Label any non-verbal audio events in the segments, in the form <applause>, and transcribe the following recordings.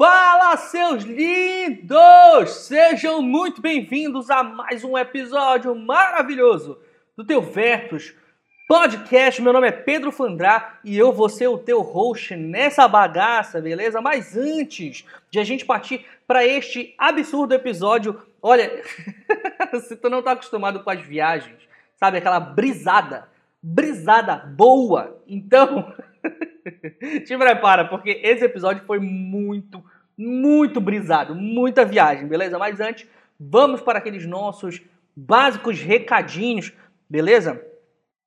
Fala, seus lindos! Sejam muito bem-vindos a mais um episódio maravilhoso do teu Vertus Podcast. Meu nome é Pedro Fandrá e eu vou ser o teu host nessa bagaça, beleza? Mas antes de a gente partir para este absurdo episódio, olha, <laughs> se tu não tá acostumado com as viagens, sabe aquela brisada, brisada boa, então <laughs> Te prepara, porque esse episódio foi muito, muito brisado, muita viagem, beleza? Mas antes, vamos para aqueles nossos básicos recadinhos, beleza?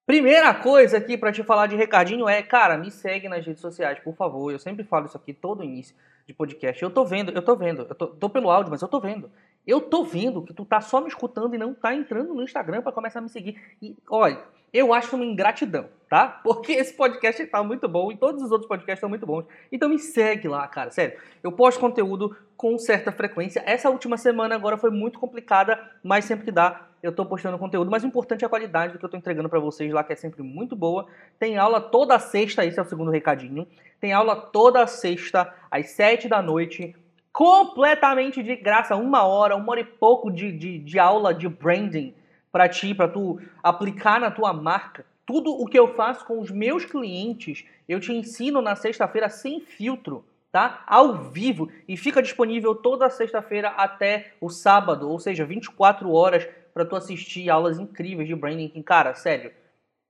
Primeira coisa aqui para te falar de recadinho é, cara, me segue nas redes sociais, por favor. Eu sempre falo isso aqui todo início de podcast. Eu tô vendo, eu tô vendo, eu tô, tô pelo áudio, mas eu tô vendo. Eu tô vendo que tu tá só me escutando e não tá entrando no Instagram para começar a me seguir. E olha, eu acho uma ingratidão, tá? Porque esse podcast tá muito bom e todos os outros podcasts estão muito bons. Então me segue lá, cara, sério. Eu posto conteúdo com certa frequência. Essa última semana agora foi muito complicada, mas sempre que dá, eu tô postando conteúdo. Mas o importante é a qualidade do que eu tô entregando para vocês lá, que é sempre muito boa. Tem aula toda sexta, esse é o segundo recadinho. Tem aula toda sexta, às sete da noite, completamente de graça, uma hora, uma hora e pouco de, de, de aula de branding para ti, para tu aplicar na tua marca. Tudo o que eu faço com os meus clientes, eu te ensino na sexta-feira sem filtro, tá? Ao vivo e fica disponível toda sexta-feira até o sábado, ou seja, 24 horas para tu assistir aulas incríveis de branding. Cara, sério,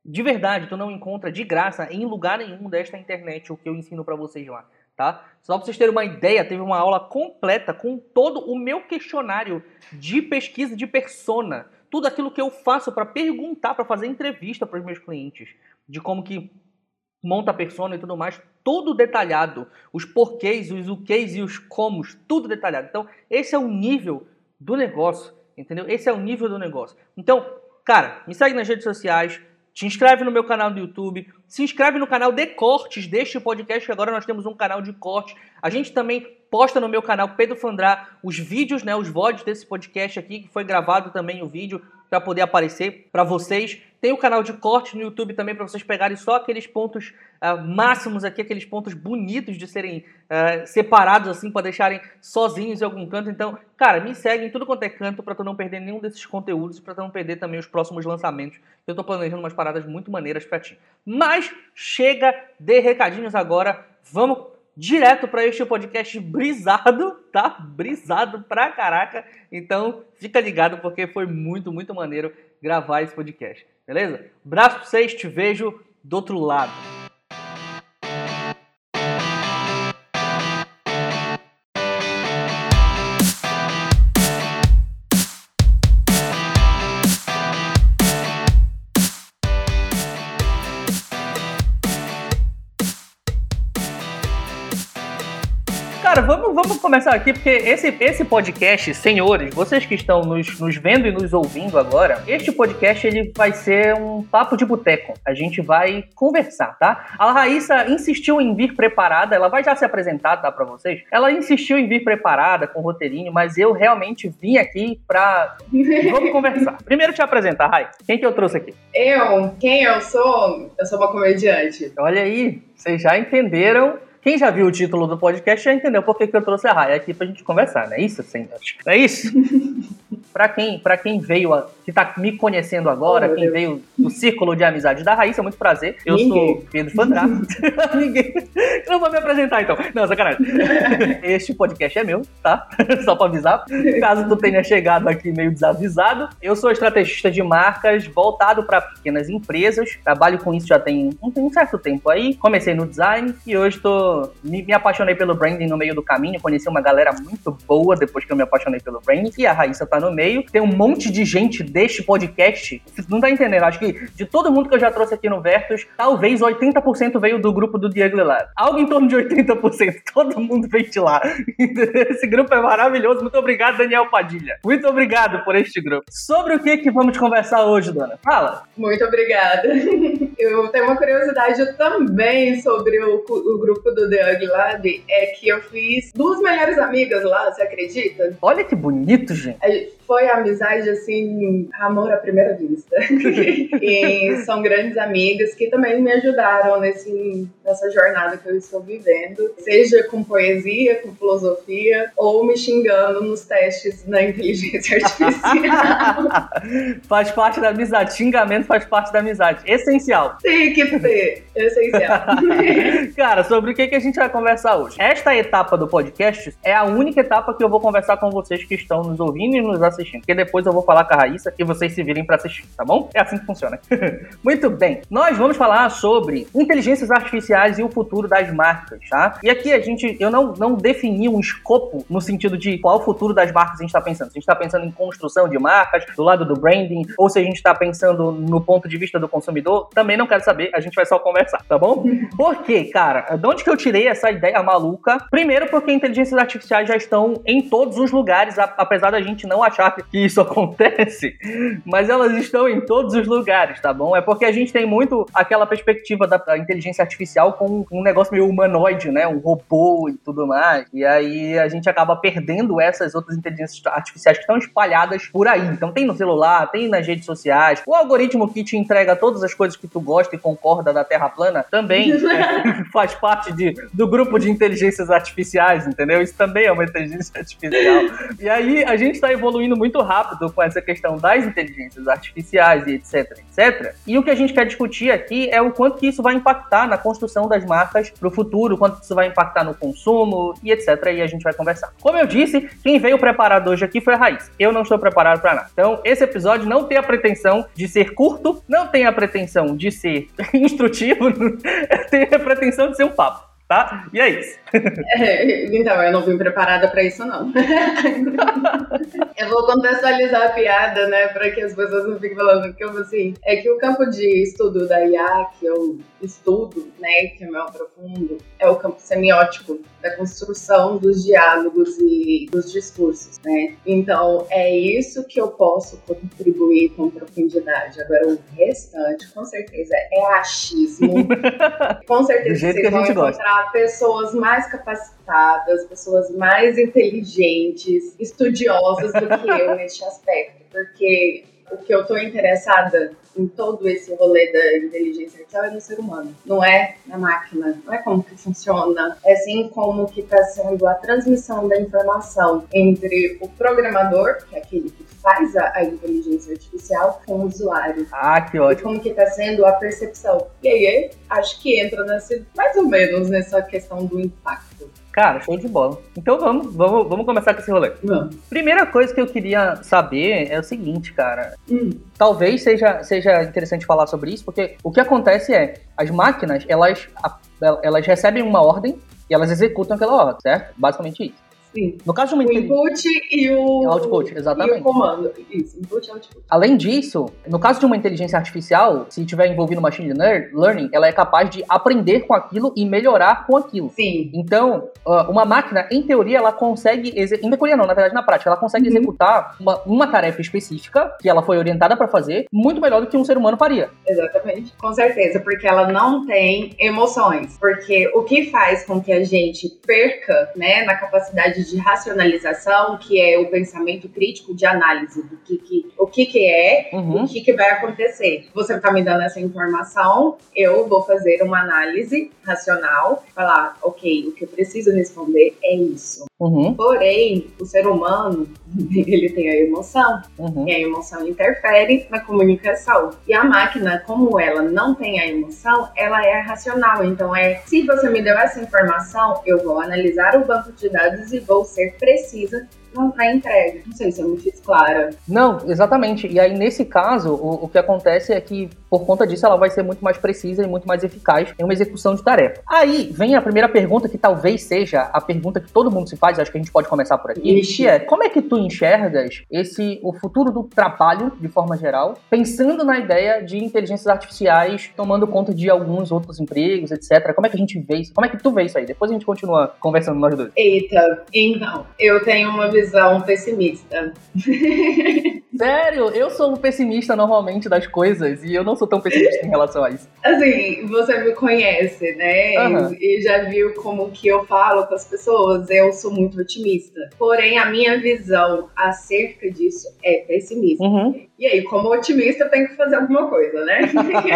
de verdade, tu não encontra de graça em lugar nenhum desta internet o que eu ensino para vocês lá, tá? Só para vocês terem uma ideia, teve uma aula completa com todo o meu questionário de pesquisa de persona tudo aquilo que eu faço para perguntar, para fazer entrevista para os meus clientes, de como que monta a persona e tudo mais, tudo detalhado, os porquês, os o e os comos, tudo detalhado. Então, esse é o nível do negócio, entendeu? Esse é o nível do negócio. Então, cara, me segue nas redes sociais, te inscreve no meu canal do YouTube, se inscreve no canal de cortes deste podcast, agora nós temos um canal de corte. A gente também posta no meu canal Pedro Fandrá os vídeos, né, os VODs desse podcast aqui, que foi gravado também o vídeo para poder aparecer para vocês. Tem o canal de corte no YouTube também para vocês pegarem só aqueles pontos uh, máximos aqui, aqueles pontos bonitos de serem uh, separados assim para deixarem sozinhos em algum canto. Então, cara, me segue em tudo quanto é canto para tu não perder nenhum desses conteúdos, para tu não perder também os próximos lançamentos. Eu tô planejando umas paradas muito maneiras para ti. Mas chega de recadinhos agora. Vamos direto para este podcast brisado, tá? Brisado pra caraca. Então, fica ligado porque foi muito, muito maneiro gravar esse podcast. Beleza? Braço pra vocês, te vejo do outro lado. Começar aqui, porque esse, esse podcast, senhores, vocês que estão nos, nos vendo e nos ouvindo agora, este podcast ele vai ser um papo de boteco. A gente vai conversar, tá? A Raíssa insistiu em vir preparada, ela vai já se apresentar, tá, pra vocês? Ela insistiu em vir preparada, com roteirinho, mas eu realmente vim aqui pra... <laughs> Vamos conversar. Primeiro te apresentar, Rai. Quem que eu trouxe aqui? Eu? Quem eu sou? Eu sou uma comediante. Olha aí, vocês já entenderam quem já viu o título do podcast já entendeu por que, que eu trouxe a Raia aqui pra gente conversar, não é isso, senhores? Não é isso? <laughs> pra quem, pra quem veio, a, que tá me conhecendo agora, oh, quem Deus. veio do círculo de amizade da Raíssa, muito prazer. Eu Ninguém. sou Pedro Fandrá. <laughs> Ninguém. Não vou me apresentar então. Não, sacanagem. <laughs> Este podcast é meu, tá? Só pra avisar. Caso tu tenha chegado aqui meio desavisado. Eu sou estrategista de marcas voltado para pequenas empresas. Trabalho com isso já tem um, um certo tempo aí. Comecei no design e hoje tô me, me, apaixonei pelo branding no meio do caminho, conheci uma galera muito boa depois que eu me apaixonei pelo branding, e a Raíssa tá no meio. Tem um monte de gente deste podcast, não tá entendendo, acho que de todo mundo que eu já trouxe aqui no Vertus, talvez 80% veio do grupo do Diego Lelado. Algo em torno de 80%, <laughs> todo mundo veio de lá. <laughs> Esse grupo é maravilhoso, muito obrigado, Daniel Padilha. Muito obrigado por este grupo. Sobre o que que vamos conversar hoje, dona? Fala. Muito obrigada. <laughs> eu tenho uma curiosidade também sobre o, o grupo do The Ugly Lab, é que eu fiz duas melhores amigas lá, você acredita? Olha que bonito, gente. Foi amizade, assim, amor à primeira vista. <laughs> e são grandes amigas que também me ajudaram nesse, nessa jornada que eu estou vivendo, seja com poesia, com filosofia, ou me xingando nos testes na inteligência <laughs> artificial. faz parte da amizade, xingamento faz parte da amizade, essencial. Tem que ser, essencial. <laughs> Cara, sobre o que, que a gente vai conversar hoje? Esta etapa do podcast é a única etapa que eu vou conversar com vocês que estão nos ouvindo e nos assistindo, porque depois eu vou falar com a Raíssa e vocês se virem para assistir, tá bom? É assim que funciona. <laughs> Muito bem, nós vamos falar sobre inteligências artificiais e o futuro das marcas, tá? E aqui a gente, eu não, não defini um escopo no sentido de qual o futuro das marcas a gente está pensando. Se a gente está pensando em construção de marcas, do lado do branding, ou se a gente está pensando no ponto de vista do consumidor, também não quero saber, a gente vai só conversar, tá bom? <laughs> Por quê, cara? De onde que eu tirei essa ideia maluca? Primeiro porque inteligências artificiais já estão em todos os lugares, apesar da gente não achar que isso <laughs> acontece, mas elas estão em todos os lugares, tá bom? É porque a gente tem muito aquela perspectiva da inteligência artificial com um negócio meio humanoide, né? Um robô e tudo mais. E aí a gente acaba perdendo essas outras inteligências artificiais que estão espalhadas por aí. Então tem no celular, tem nas redes sociais. O algoritmo que te entrega todas as coisas que tu gosta e concorda da Terra plana também é, <laughs> <laughs> faz parte de, do grupo de inteligências artificiais, entendeu? Isso também é uma inteligência artificial. E aí a gente está evoluindo muito rápido com essa questão das inteligências artificiais e etc, etc. E o que a gente quer discutir aqui é o quanto que isso vai impactar na construção das marcas para o futuro, quanto isso vai impactar no consumo e etc. E a gente vai conversar. Como eu disse, quem veio preparado hoje aqui foi a Raiz. Eu não estou preparado para nada. Então, esse episódio não tem a pretensão de ser curto, não tem a pretensão de ser <laughs> instrutivo, <laughs> tem a pretensão de ser um papo tá? E é isso. É, então, eu não vim preparada para isso, não. <laughs> eu vou contextualizar a piada, né, para que as pessoas não fiquem falando que eu, assim, é que o campo de estudo da IA, que eu estudo, né, que é meu profundo, é o campo semiótico da construção dos diálogos e dos discursos, né? Então, é isso que eu posso contribuir com profundidade. Agora, o restante, com certeza, é achismo. <laughs> com certeza, vocês vão encontrar gosta. pessoas mais capacitadas, pessoas mais inteligentes, estudiosas do que eu neste aspecto, porque o que eu estou interessada em todo esse rolê da inteligência artificial é no ser humano, não é na máquina, não é como que funciona, é sim como que está sendo a transmissão da informação entre o programador, que é aquele que faz a, a inteligência artificial, com o usuário. Ah, que ótimo. E como que está sendo a percepção. E aí, acho que entra nesse, mais ou menos nessa questão do impacto. Cara, show de bola. Então vamos, vamos, vamos começar com esse rolê. Vamos. Primeira coisa que eu queria saber é o seguinte, cara. Hum. Talvez seja, seja interessante falar sobre isso, porque o que acontece é, as máquinas, elas, elas recebem uma ordem e elas executam aquela ordem, certo? Basicamente isso. Sim. No caso de uma o input e o output, exatamente. E o comando. Isso, input e output. Além disso, no caso de uma inteligência artificial, se tiver envolvido machine learning, ela é capaz de aprender com aquilo e melhorar com aquilo. Sim. Então, uma máquina, em teoria, ela consegue, em teoria não, na verdade na prática, ela consegue uhum. executar uma, uma tarefa específica que ela foi orientada para fazer muito melhor do que um ser humano faria. Exatamente. Com certeza, porque ela não tem emoções. Porque o que faz com que a gente perca, né, na capacidade de racionalização, que é o pensamento crítico de análise do que, que o que, que é, uhum. o que, que vai acontecer. Você está me dando essa informação, eu vou fazer uma análise racional, falar, ok, o que eu preciso responder é isso. Uhum. Porém, o ser humano, <laughs> ele tem a emoção, uhum. e a emoção interfere na comunicação. E a máquina, como ela não tem a emoção, ela é racional. Então, é se você me deu essa informação, eu vou analisar o banco de dados e vou vou ser precisa na entrega. Não sei se eu me fiz clara. Não, exatamente. E aí, nesse caso, o, o, que acontece é que, por conta disso, ela vai ser muito mais precisa e muito mais eficaz em uma execução de tarefa. Aí vem a primeira pergunta, que talvez seja a pergunta que todo mundo se faz, acho que a gente pode começar por aqui, Ixi. que é, como é que tu enxergas esse, o futuro do trabalho, de forma geral, pensando na ideia de inteligências artificiais tomando conta de alguns outros empregos, etc. Como é que a gente vê isso? Como é que tu vê isso aí? Depois a gente continua conversando nós dois. Eita, então, eu tenho uma visão visão pessimista. <laughs> Sério, eu sou um pessimista normalmente das coisas e eu não sou tão pessimista em relação a isso. Assim, você me conhece, né? Uhum. E já viu como que eu falo com as pessoas. Eu sou muito otimista. Porém, a minha visão acerca disso é pessimista. Uhum. E aí, como otimista, eu tenho que fazer alguma coisa, né?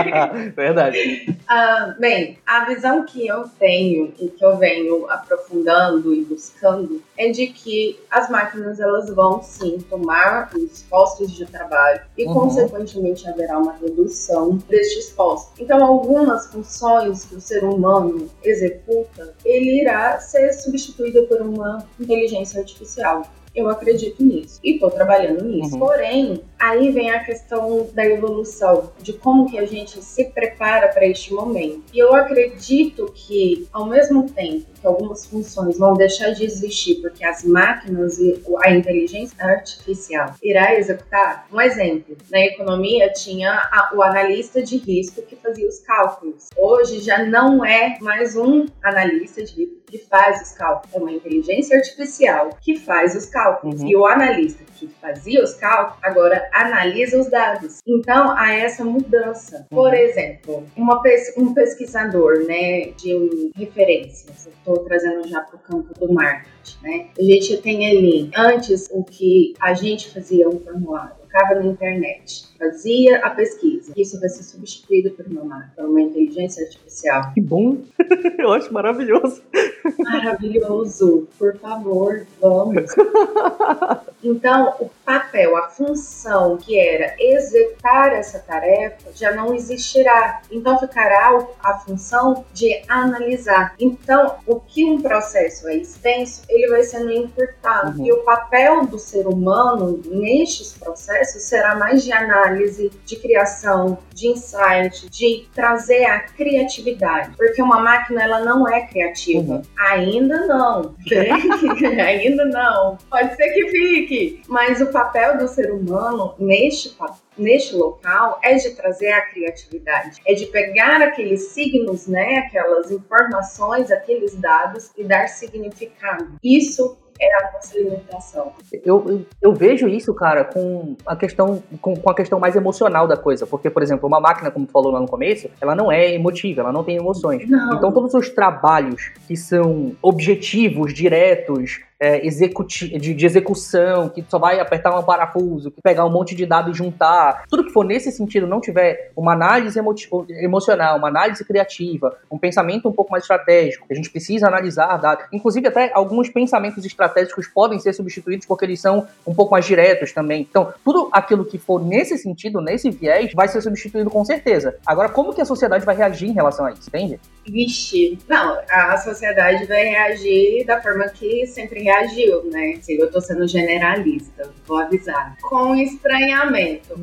<laughs> Verdade. Ah, bem, a visão que eu tenho e que eu venho aprofundando e buscando é de que as máquinas elas vão sim tomar os postos de trabalho e, uhum. consequentemente, haverá uma redução destes postos. Então, algumas funções que o ser humano executa, ele irá ser substituído por uma inteligência artificial. Eu acredito nisso e estou trabalhando nisso. Uhum. Porém, aí vem a questão da evolução, de como que a gente se prepara para este momento. E eu acredito que, ao mesmo tempo algumas funções vão deixar de existir porque as máquinas e a inteligência artificial irá executar, um exemplo, na economia tinha a, o analista de risco que fazia os cálculos. Hoje já não é mais um analista de risco que faz os cálculos, é uma inteligência artificial que faz os cálculos. Uhum. E o analista que fazia os cálculos agora analisa os dados. Então há essa mudança. Uhum. Por exemplo, uma, um pesquisador né, de referências, estou trazendo já para o campo do marketing. Né? A gente tem ali, antes o que a gente fazia um formulário, colocava na internet fazia a pesquisa. Isso vai ser substituído por uma, por uma inteligência artificial. Que bom! <laughs> Eu acho maravilhoso. Maravilhoso! Por favor, vamos. Então, o papel, a função que era executar essa tarefa já não existirá. Então, ficará a função de analisar. Então, o que um processo é extenso, ele vai sendo encurtado. Uhum. E o papel do ser humano nestes processos será mais de análise análise, de criação, de insight, de trazer a criatividade. Porque uma máquina ela não é criativa. Uhum. Ainda não. <laughs> <laughs> Ainda não. Pode ser que fique. Mas o papel do ser humano neste neste local é de trazer a criatividade, é de pegar aqueles signos, né, aquelas informações, aqueles dados e dar significado. Isso é a nossa alimentação. Eu, eu, eu, vejo isso, cara, com a questão com, com, a questão mais emocional da coisa. Porque, por exemplo, uma máquina, como tu falou lá no começo, ela não é emotiva, ela não tem emoções. Não. Então, todos os trabalhos que são objetivos, diretos, é, de, de, execução, que só vai apertar um parafuso, que pegar um monte de dados e juntar, tudo que for nesse sentido não tiver uma análise emo emocional, uma análise criativa, um pensamento um pouco mais estratégico, a gente precisa analisar dados, inclusive até alguns pensamentos estratégicos podem ser substituídos porque eles são um pouco mais diretos também. Então, tudo aquilo que for nesse sentido, nesse viés, vai ser substituído com certeza. Agora, como que a sociedade vai reagir em relação a isso, entende? Vixe, não, a sociedade vai reagir da forma que sempre reagiu, né? Assim, eu tô sendo generalista, vou avisar. Com estranhamento.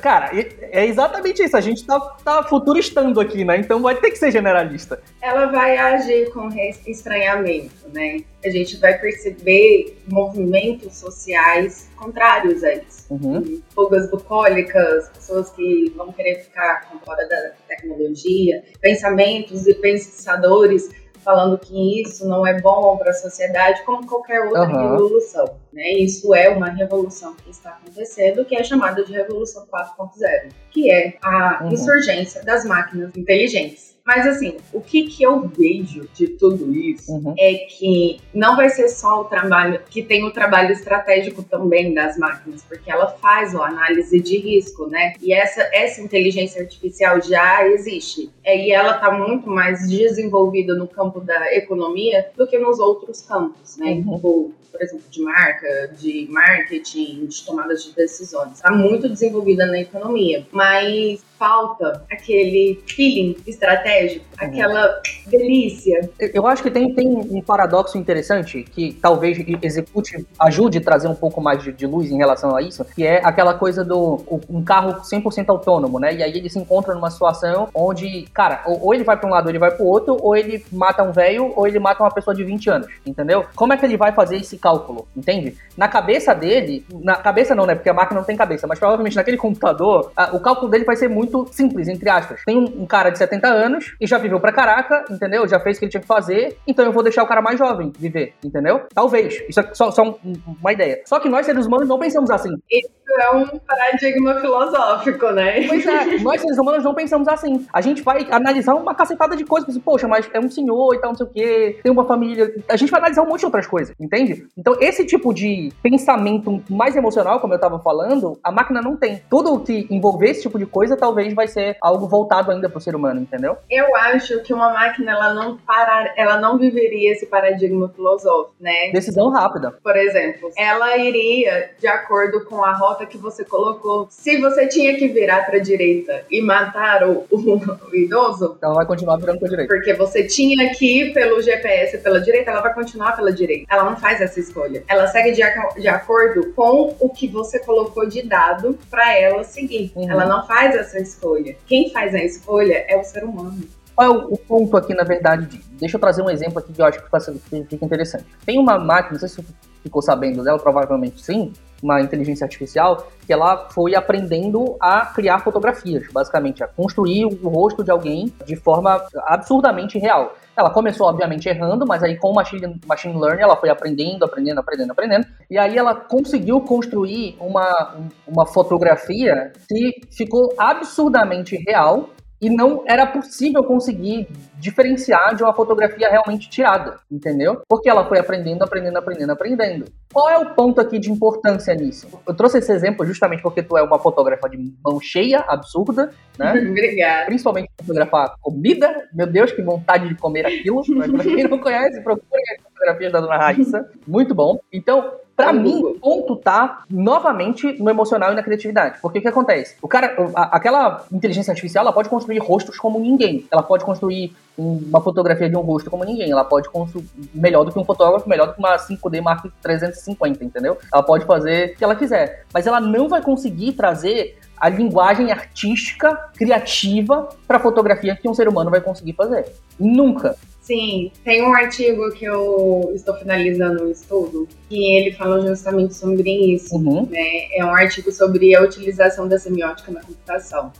Cara, é exatamente isso. A gente tá, tá futuristando aqui, né? Então vai ter que ser generalista. Ela vai agir com estranhamento, né? A gente vai perceber movimentos sociais contrários a isso. Uhum. Fugas bucólicas, pessoas que vão querer ficar com fora da tecnologia, pensamentos e pensadores falando que isso não é bom para a sociedade, como qualquer outra uhum. revolução. Né? Isso é uma revolução que está acontecendo, que é chamada de Revolução 4.0, que é a uhum. insurgência das máquinas inteligentes. Mas assim, o que, que eu vejo de tudo isso uhum. é que não vai ser só o trabalho, que tem o trabalho estratégico também das máquinas, porque ela faz a análise de risco, né? E essa, essa inteligência artificial já existe. É, e ela está muito mais desenvolvida no campo da economia do que nos outros campos, né? Uhum. Tipo, por exemplo, de marca, de marketing, de tomadas de decisões. Está muito desenvolvida na economia, mas falta aquele feeling estratégico, uhum. aquela delícia. Eu acho que tem, tem um paradoxo interessante que talvez execute, ajude a trazer um pouco mais de, de luz em relação a isso, que é aquela coisa do um carro 100% autônomo, né? E aí ele se encontra numa situação onde, cara, ou, ou ele vai para um lado ou ele vai para o outro, ou ele mata um velho ou ele mata uma pessoa de 20 anos, entendeu? Como é que ele vai fazer esse cálculo, entende? Na cabeça dele, na cabeça não, né? Porque a máquina não tem cabeça, mas provavelmente naquele computador, a, o cálculo dele vai ser muito simples, entre aspas. Tem um, um, cara de 70 anos e já viveu pra caraca, entendeu? Já fez o que ele tinha que fazer, então eu vou deixar o cara mais jovem viver, entendeu? Talvez. Isso é só, só um, uma ideia. Só que nós, seres humanos, não pensamos assim. Isso é um paradigma filosófico, né? Pois é, <laughs> nós seres humanos não pensamos assim. A gente vai analisar uma cacetada de coisas, poxa, mas é um senhor e tal, não sei o quê, tem uma família. A gente vai analisar um monte de outras coisas, entende? Então, esse tipo de pensamento mais emocional, como eu tava falando, a máquina não tem. Tudo que envolver esse tipo de coisa talvez vai ser algo voltado ainda pro ser humano, entendeu? Eu acho que uma máquina ela não parar, ela não viveria esse paradigma filosófico, né? Decisão rápida. Por exemplo, ela iria de acordo com a rota que você colocou. Se você tinha que virar para direita e matar o, o, <laughs> o, idoso, ela vai continuar virando para direita. Porque você tinha que ir pelo GPS pela direita, ela vai continuar pela direita. Ela não faz essa escolha. Ela segue de, de acordo com o que você colocou de dado para ela seguir. Uhum. Ela não faz essa escolha. Quem faz a escolha é o ser humano. Qual é o, ponto aqui, na verdade? De, deixa eu trazer um exemplo aqui que eu acho que fica interessante. Tem uma máquina, não sei se você ficou sabendo dela, provavelmente sim, uma inteligência artificial, que ela foi aprendendo a criar fotografias, basicamente, a construir o rosto de alguém de forma absurdamente real. Ela começou, obviamente, errando, mas aí com o machine, machine learning ela foi aprendendo, aprendendo, aprendendo, aprendendo. E aí ela conseguiu construir uma, uma fotografia que ficou absurdamente real e não era possível conseguir diferenciar de uma fotografia realmente tirada, entendeu? Porque ela foi aprendendo, aprendendo, aprendendo, aprendendo. Qual é o ponto aqui de importância nisso? Eu trouxe esse exemplo justamente porque tu é uma fotógrafa de mão cheia, absurda, né? <laughs> Obrigada. Principalmente fotografar comida. Meu Deus, que vontade de comer aquilo. Mas pra quem não conhece, procure as fotografias da Dona Raíssa. Muito bom. Então, Pra mim, o ponto tá novamente no emocional e na criatividade. Porque o que acontece? O cara, a, aquela inteligência artificial, ela pode construir rostos como ninguém. Ela pode construir uma fotografia de um rosto como ninguém. Ela pode construir melhor do que um fotógrafo, melhor do que uma 5D Mark 350, entendeu? Ela pode fazer o que ela quiser. Mas ela não vai conseguir trazer a linguagem artística, criativa para fotografia que um ser humano vai conseguir fazer. Nunca. Sim, tem um artigo que eu estou finalizando o estudo que ele fala justamente sobre isso. Uhum. Né? É um artigo sobre a utilização da semiótica na computação.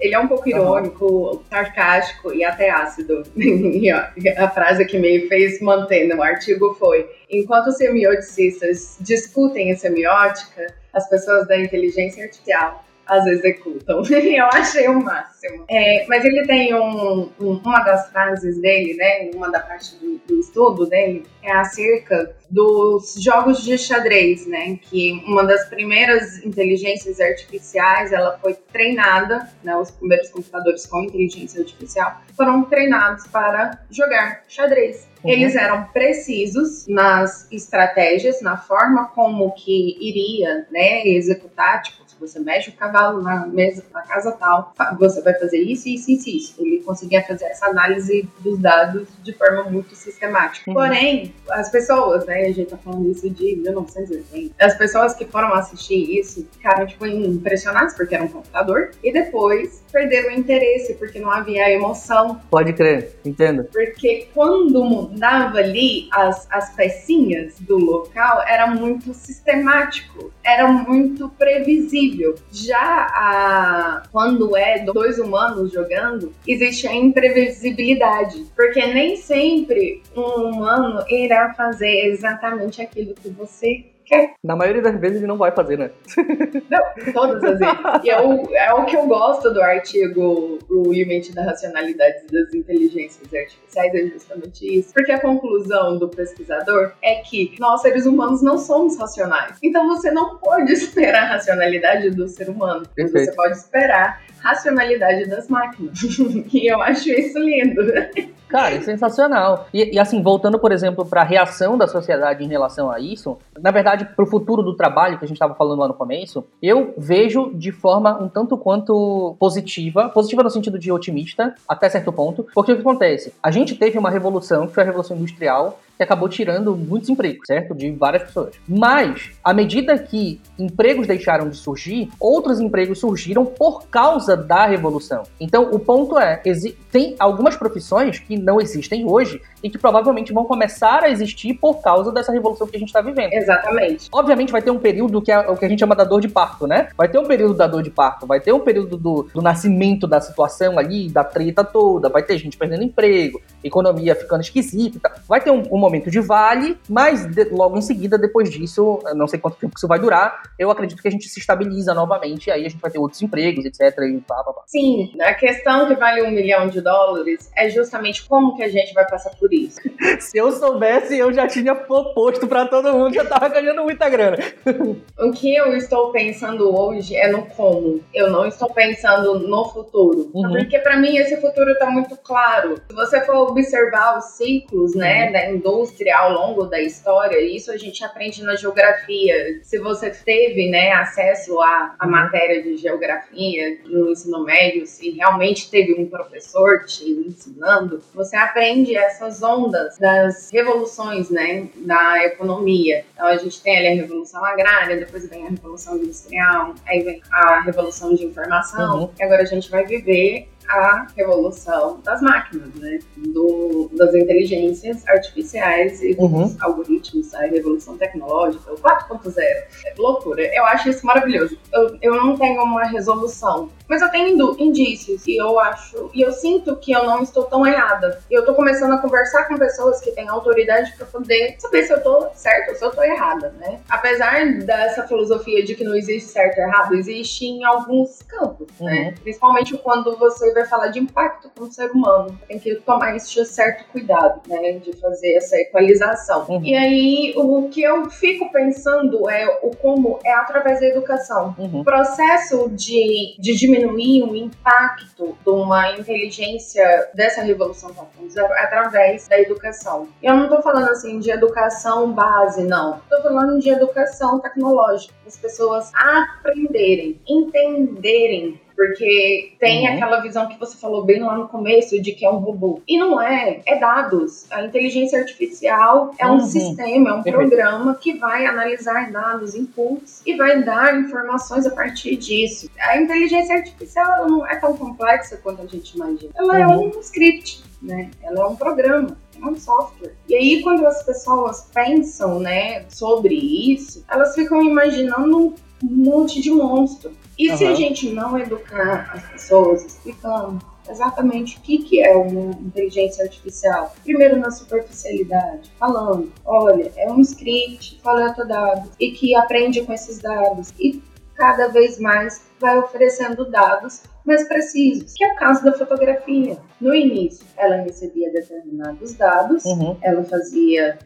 Ele é um pouco irônico, uhum. sarcástico e até ácido. <laughs> a frase que me fez manter no artigo foi: enquanto os semioticistas discutem a semiótica, as pessoas da inteligência artificial as executam. <laughs> eu achei o máximo. É, mas ele tem um, um, uma das frases dele, né? Uma da parte do, do, estudo dele é acerca dos jogos de xadrez, né? Que uma das primeiras inteligências artificiais, ela foi treinada, né? Os primeiros computadores com inteligência artificial foram treinados para jogar xadrez. Uhum. Eles eram precisos nas estratégias, na forma como que iria, né, executar, tipo, você mexe o cavalo na mesa, na casa tal, você vai fazer isso, isso, isso, isso. Ele conseguia fazer essa análise dos dados de forma muito sistemática. Uhum. Porém, as pessoas, né, a gente tá falando isso de 1980, as pessoas que foram assistir isso ficaram, tipo, impressionadas porque era um computador e depois perderam o interesse porque não havia emoção. Pode crer, entendo. Porque quando mudava ali as, as pecinhas do local, era muito sistemático, era muito previsível Já a, quando é dois humanos jogando, existe a imprevisibilidade. Porque nem sempre um humano irá fazer exatamente aquilo que você. Na maioria das vezes ele não vai fazer, né? <laughs> Não, todas as vezes. E é o, é o que eu gosto do artigo O Limite da Racionalidade das Inteligências Artificiais, é justamente isso. Porque a conclusão do pesquisador é que nós, seres humanos, não somos racionais. Então você não pode esperar a racionalidade do ser humano. Perfeito. Você pode esperar racionalidade das máquinas. <laughs> e eu acho isso lindo. Cara, é sensacional. E, e assim, voltando, por exemplo, para a reação da sociedade em relação a isso, na verdade, para o futuro do trabalho que a gente estava falando lá no começo, eu vejo de forma um tanto quanto positiva, positiva no sentido de otimista, até certo ponto, porque o que acontece? A gente teve uma revolução, que foi a revolução industrial, que acabou tirando muitos empregos, certo? De várias pessoas. Mas, à medida que empregos deixaram de surgir, outros empregos surgiram por causa da revolução. Então, o ponto é, tem algumas profissões que não existem hoje e que provavelmente vão começar a existir por causa dessa revolução que a gente está vivendo. Exatamente. Obviamente vai ter um período que é o que a gente chama da dor de parto, né? Vai ter um período da dor de parto, vai ter um período do, do nascimento da situação ali, da treta toda, vai ter gente perdendo emprego, economia ficando esquisita, vai ter um, um momento de vale, mas de, logo em seguida, depois disso, não sei quanto tempo isso vai durar, eu acredito que a gente se estabiliza novamente, e aí a gente vai ter outros empregos, etc. E pá, pá, pá. Sim, a questão que vale um milhão de dólares é justamente como que a gente vai passar por isso. <laughs> Se eu soubesse, eu já tinha proposto para todo mundo, já tava ganhando muita grana. o que eu estou pensando hoje é no como. Eu não estou pensando no futuro. Uhum. Porque para mim esse futuro tá muito claro. Se você for observar os ciclos, né, uhum. da indústria ao longo da história, isso a gente aprende na geografia. Se você teve, né, acesso à, à uhum. matéria de geografia no ensino médio, se realmente teve um professor te ensinando, você aprende essas ondas das revoluções, né, da economia. Então a gente tem ali a revolução agrária, depois vem a revolução industrial, aí vem a revolução de informação, uhum. e agora a gente vai viver a revolução das máquinas, né? Do, das inteligências artificiais e dos uhum. algoritmos, a revolução tecnológica, o 4.0. É loucura. Eu acho isso maravilhoso. Eu, eu não tenho uma resolução, mas eu tenho indícios e eu acho, e eu sinto que eu não estou tão errada. E eu tô começando a conversar com pessoas que têm autoridade para poder saber se eu tô certa ou se eu tô errada, né? Apesar dessa filosofia de que não existe certo e errado, existe em alguns campos, né? uhum. né? Principalmente quando você vai falar de impacto com o ser humano. Tem que tomar esse certo cuidado, né? De fazer essa equalização. Uhum. E aí, o que eu fico pensando é o como é através da educação. Uhum. O processo de, de diminuir o impacto de uma inteligência dessa revolução é através da educação. Eu não tô falando assim de educação base, não. Tô falando de educação tecnológica. As pessoas aprenderem, entenderem porque tem uhum. aquela visão que você falou bem lá no começo de que é um robô. E não é, é dados. A inteligência artificial é um uhum. sistema, é um programa que vai analisar dados, inputs e vai dar informações a partir disso. A inteligência artificial não é tão complexa quanto a gente imagina. Ela é uhum. é um script, né? Ela é um programa é um software. E aí, quando as pessoas pensam, né, sobre isso, elas ficam imaginando um monte de monstro. E uhum. se a gente não educar as pessoas explicando exatamente o que, que é uma inteligência artificial. Primeiro na superficialidade, falando, olha, é um script, coleta dados e que aprende com esses dados e cada vez mais vai oferecendo dados mais precisos, que é o caso da fotografia. No início, ela recebia determinados dados, uhum. ela fazia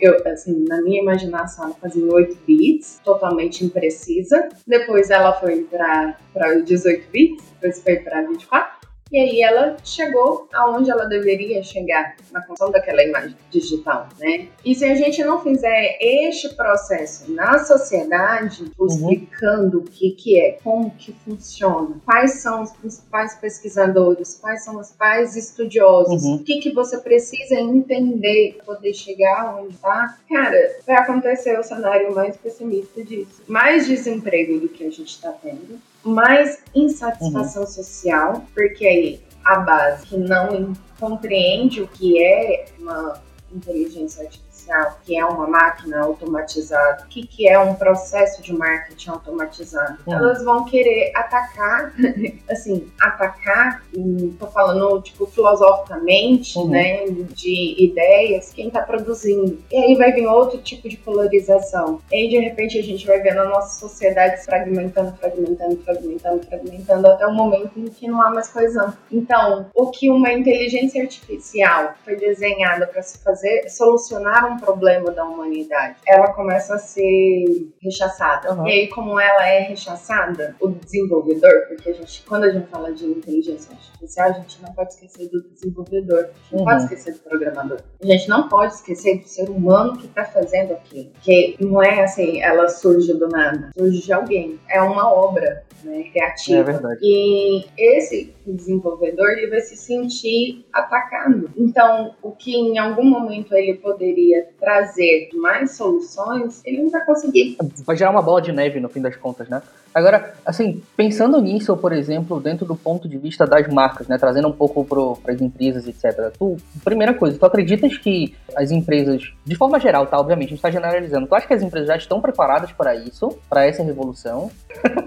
eu, assim, na minha imaginação, ela fazia 8 bits, totalmente imprecisa. Depois ela foi para 18 bits, depois foi para 24. E aí ela chegou aonde ela deveria chegar na construção daquela imagem digital, né? E se a gente não fizer este processo na sociedade, uhum. explicando o que que é, como que funciona, quais são os principais pesquisadores, quais são os pais estudiosos, uhum. o que que você precisa entender para poder chegar onde está, cara, vai acontecer o cenário mais pessimista disso. Mais desemprego do que a gente está tendo, mais insatisfação uhum. social, porque aí a base que não compreende o que é uma inteligência artificial comercial, que é uma máquina automatizada, o que, que é um processo de marketing automatizado. Uhum. Elas vão querer atacar, <laughs> assim, atacar, tô falando, tipo, filosoficamente, uhum. né, de ideias, quem tá produzindo. E aí vai vir outro tipo de polarização. E aí, de repente, a gente vai vendo a nossa sociedade se fragmentando, fragmentando, fragmentando, fragmentando, até o momento em que não há mais coesão. Então, o que uma inteligência artificial foi desenhada para se fazer, solucionar um problema da humanidade, ela começa a ser rechaçada. Uhum. E aí, como ela é rechaçada, o desenvolvedor, porque a gente, quando a gente fala de inteligência artificial, a gente não pode esquecer do desenvolvedor, a gente não uhum. pode esquecer do programador. A gente não pode esquecer do ser humano que está fazendo aquilo. Que não é assim, ela surge do nada, surge de alguém. É uma obra né, criativa. É verdade. E esse desenvolvedor ele vai se sentir atacado. Então, o que em algum momento ele poderia trazer mais soluções, ele não vai conseguir. Vai gerar uma bola de neve no fim das contas, né? Agora, assim, pensando nisso, por exemplo, dentro do ponto de vista das marcas, né, trazendo um pouco para as empresas, etc. Tu, primeira coisa, tu acreditas que as empresas, de forma geral, tá, obviamente, a gente está generalizando, tu acha que as empresas já estão preparadas para isso, para essa revolução?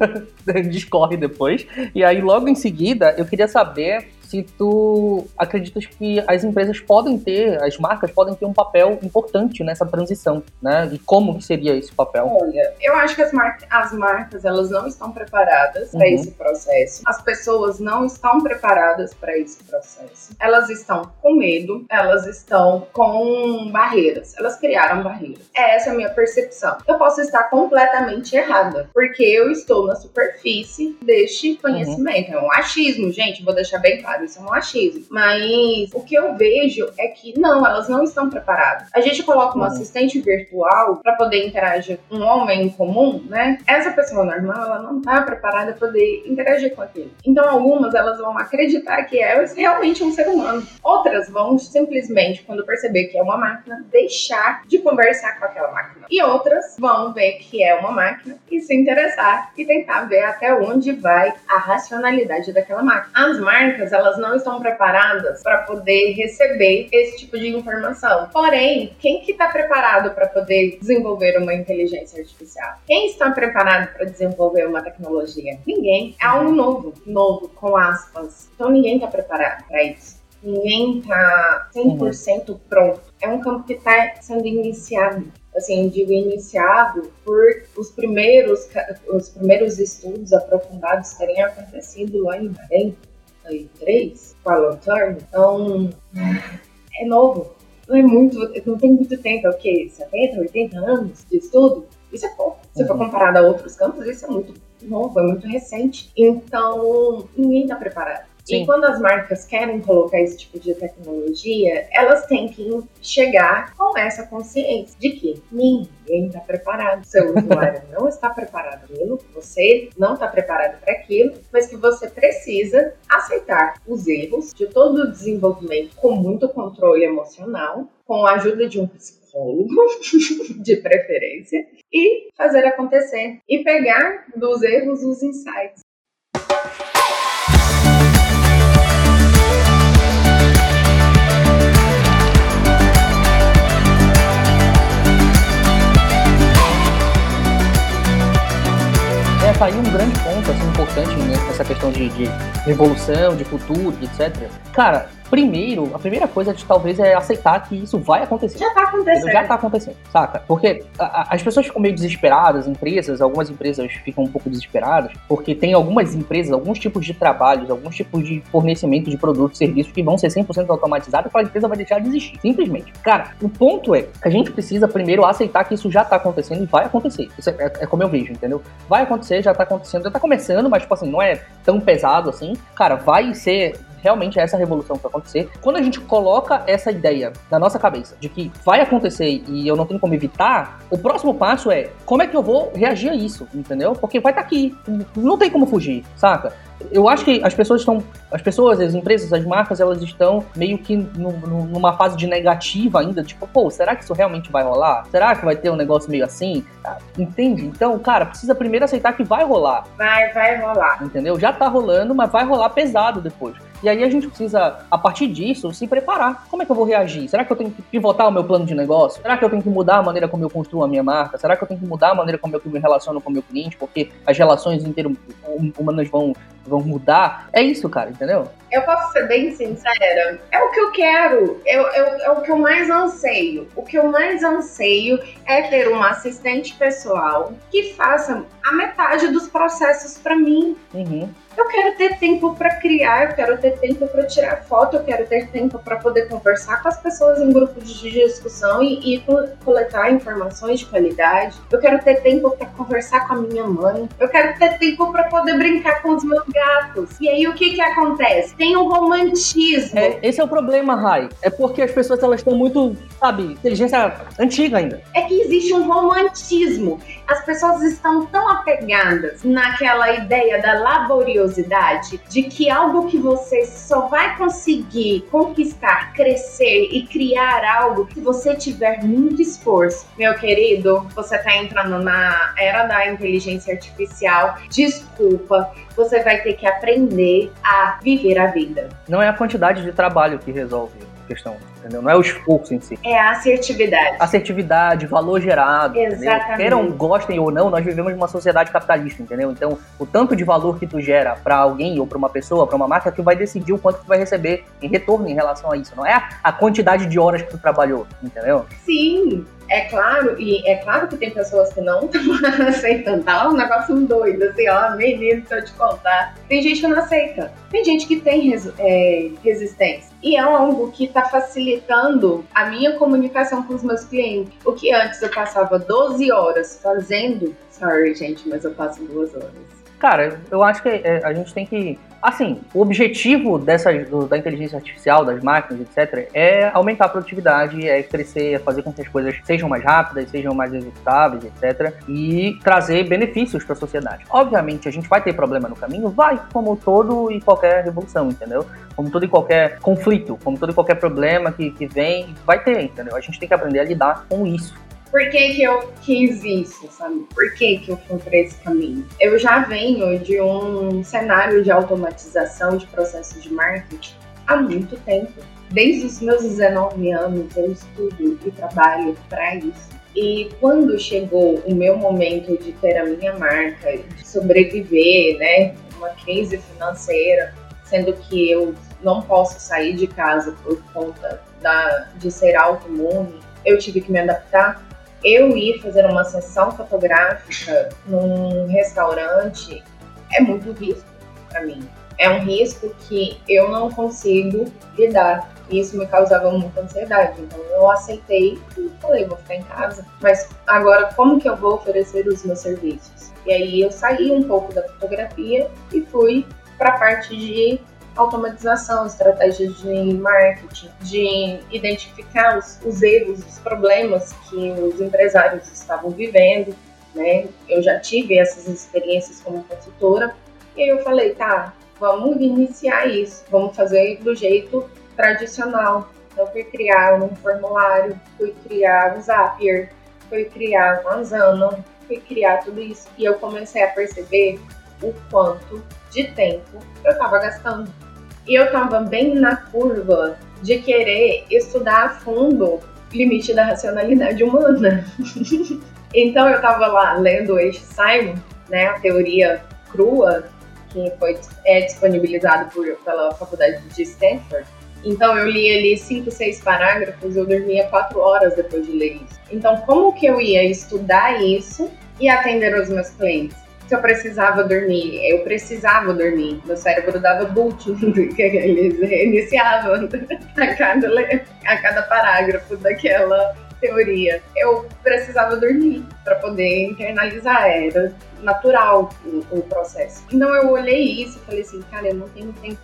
<laughs> Discorre depois. E aí, logo em seguida, eu queria saber se tu acreditas que as empresas podem ter, as marcas podem ter um papel importante nessa transição, né? E como que seria esse papel? Olha, eu acho que as, mar as marcas elas não estão preparadas uhum. para esse processo. As pessoas não estão preparadas para esse processo. Elas estão com medo, elas estão com barreiras. Elas criaram barreiras. Essa é a minha percepção. Eu posso estar completamente errada, porque eu estou na superfície deste conhecimento. Uhum. É um achismo, gente, vou deixar bem claro isso é um achismo. Mas o que eu vejo é que não, elas não estão preparadas. A gente coloca um uhum. assistente virtual para poder interagir com um homem comum, né? Essa pessoa normal, ela não tá preparada para poder interagir com aquilo. Então, algumas elas vão acreditar que é realmente um ser humano. Outras vão simplesmente, quando perceber que é uma máquina, deixar de conversar com aquela máquina. E outras vão ver que é uma máquina e se interessar e tentar ver até onde vai a racionalidade daquela máquina. As marcas, elas elas não estão preparadas para poder receber esse tipo de informação. Porém, quem que está preparado para poder desenvolver uma inteligência artificial? Quem está preparado para desenvolver uma tecnologia? Ninguém. É algo novo, novo, com aspas. Então ninguém está preparado para isso. Ninguém está 100% uhum. pronto. É um campo que está sendo iniciado assim, digo iniciado por os primeiros, os primeiros estudos aprofundados terem acontecido lá em 40, 93, com a Long então é novo. Não é muito, não tem muito tempo, é o quê? 70, 80 anos de estudo? Isso é pouco. Se uhum. for comparado a outros campos, isso é muito novo, é muito recente. Então, ninguém está preparado. Sim. E quando as marcas querem colocar esse tipo de tecnologia, elas têm que chegar com essa consciência de que ninguém está preparado. Seu <laughs> usuário não está preparado para aquilo, você não está preparado para aquilo, mas que você precisa aceitar os erros de todo o desenvolvimento com muito controle emocional, com a ajuda de um psicólogo, <laughs> de preferência, e fazer acontecer. E pegar dos erros os insights. Aí um grande ponto, assim, importante nessa questão de, de revolução, de futuro, etc. Cara, Primeiro, a primeira coisa de, talvez é aceitar que isso vai acontecer. Já tá acontecendo. Já tá acontecendo, saca? Porque a, a, as pessoas ficam meio desesperadas, empresas, algumas empresas ficam um pouco desesperadas, porque tem algumas empresas, alguns tipos de trabalhos, alguns tipos de fornecimento de produtos e serviços que vão ser 100% automatizados e aquela empresa vai deixar de existir, simplesmente. Cara, o ponto é que a gente precisa primeiro aceitar que isso já tá acontecendo e vai acontecer. Isso é, é, é como eu vejo, entendeu? Vai acontecer, já tá acontecendo, já tá começando, mas, tipo assim, não é tão pesado assim. Cara, vai ser realmente é essa revolução que vai acontecer. Quando a gente coloca essa ideia na nossa cabeça de que vai acontecer e eu não tenho como evitar, o próximo passo é como é que eu vou reagir a isso, entendeu? Porque vai estar tá aqui, não tem como fugir, saca? eu acho que as pessoas estão, as pessoas, as empresas, as marcas, elas estão meio que no, no, numa fase de negativa ainda, tipo, pô, será que isso realmente vai rolar? Será que vai ter um negócio meio assim? Ah, entende? Então, cara, precisa primeiro aceitar que vai rolar. Vai, vai rolar. Entendeu? Já tá rolando, mas vai rolar pesado depois. E aí a gente precisa, a partir disso, se preparar. Como é que eu vou reagir? Será que eu tenho que pivotar o meu plano de negócio? Será que eu tenho que mudar a maneira como eu construo a minha marca? Será que eu tenho que mudar a maneira como eu me relaciono com o meu cliente? Porque as relações humanas vão, vão mudar. É isso, cara, entendeu? Eu posso ser bem sincera? É o que eu quero. Eu, eu, é o que eu mais anseio. O que eu mais anseio é ter uma assistente pessoal que faça a metade dos processos para mim. Uhum. Eu quero ter tempo para criar, eu quero ter tempo para tirar foto, eu quero ter tempo para poder conversar com as pessoas em grupos de discussão e, e, coletar informações de qualidade. Eu quero ter tempo para conversar com a minha mãe. Eu quero ter tempo para poder brincar com os meus gatos. E aí o que que acontece? Tem um romantismo. É, esse é o problema, Rai. É porque as pessoas elas estão muito, sabe, inteligência antiga ainda. É que existe um romantismo. as pessoas estão tão apegadas naquela ideia da laboriosidade, de que algo que você só vai conseguir conquistar, crescer e criar algo se você tiver muito esforço. Meu querido, você está entrando na era da inteligência artificial. Desculpa, você vai ter que aprender a viver a vida. Não é a quantidade de trabalho que resolve questão, entendeu? Não é o esforço em si. É a assertividade. Assertividade, valor gerado, Exatamente. entendeu? Queiram, gostem ou não, nós vivemos numa sociedade capitalista, entendeu? Então, o tanto de valor que tu gera para alguém ou para uma pessoa, para uma marca, que vai decidir o quanto tu vai receber em retorno em relação a isso. Não é a quantidade de horas que tu trabalhou, entendeu? Sim, é claro, e é claro que tem pessoas que não <laughs> aceitando, tá um negócio doido, assim, ó, menino, se eu te contar. Tem gente que não aceita, tem gente que tem res, é, resistência. E é algo que está facilitando a minha comunicação com os meus clientes. O que antes eu passava 12 horas fazendo, sorry, gente, mas eu passo duas horas. Cara, eu acho que é, a gente tem que. Assim, o objetivo dessa, da inteligência artificial, das máquinas, etc., é aumentar a produtividade, é crescer, é fazer com que as coisas sejam mais rápidas, sejam mais executáveis, etc., e trazer benefícios para a sociedade. Obviamente, a gente vai ter problema no caminho? Vai, como todo e qualquer revolução, entendeu? Como todo e qualquer conflito, como todo e qualquer problema que, que vem, vai ter, entendeu? A gente tem que aprender a lidar com isso. Por que, que eu quis isso, sabe? Por que, que eu fui esse caminho? Eu já venho de um cenário de automatização de processos de marketing há muito tempo. Desde os meus 19 anos eu estudo e trabalho para isso. E quando chegou o meu momento de ter a minha marca, de sobreviver, né, uma crise financeira, sendo que eu não posso sair de casa por conta da, de ser autoimune, eu tive que me adaptar eu ir fazer uma sessão fotográfica num restaurante é muito risco para mim. É um risco que eu não consigo lidar. E isso me causava muita ansiedade. Então eu aceitei e falei, vou ficar em casa. Mas agora, como que eu vou oferecer os meus serviços? E aí eu saí um pouco da fotografia e fui para a parte de automatização, estratégias de marketing, de identificar os, os erros, os problemas que os empresários estavam vivendo. Né? Eu já tive essas experiências como consultora e aí eu falei, tá, vamos iniciar isso, vamos fazer do jeito tradicional. Então, fui criar um formulário, fui criar o Zapier, fui criar o Asana, fui criar tudo isso. E eu comecei a perceber o quanto de tempo eu estava gastando. E eu estava bem na curva de querer estudar a fundo limite da racionalidade humana. <laughs> então eu estava lá lendo Eixo Simon, né, a teoria crua, que foi, é disponibilizado por, pela faculdade de Stanford. Então eu li ali cinco, seis parágrafos, eu dormia quatro horas depois de ler isso. Então como que eu ia estudar isso e atender os meus clientes? Se eu precisava dormir, eu precisava dormir. Meu cérebro dava boot, <laughs> que eles reiniciavam <laughs> a cada, a cada parágrafo daquela teoria. Eu precisava dormir para poder internalizar, era natural o, o, processo. Então eu olhei isso e falei assim, cara, eu não tenho tempo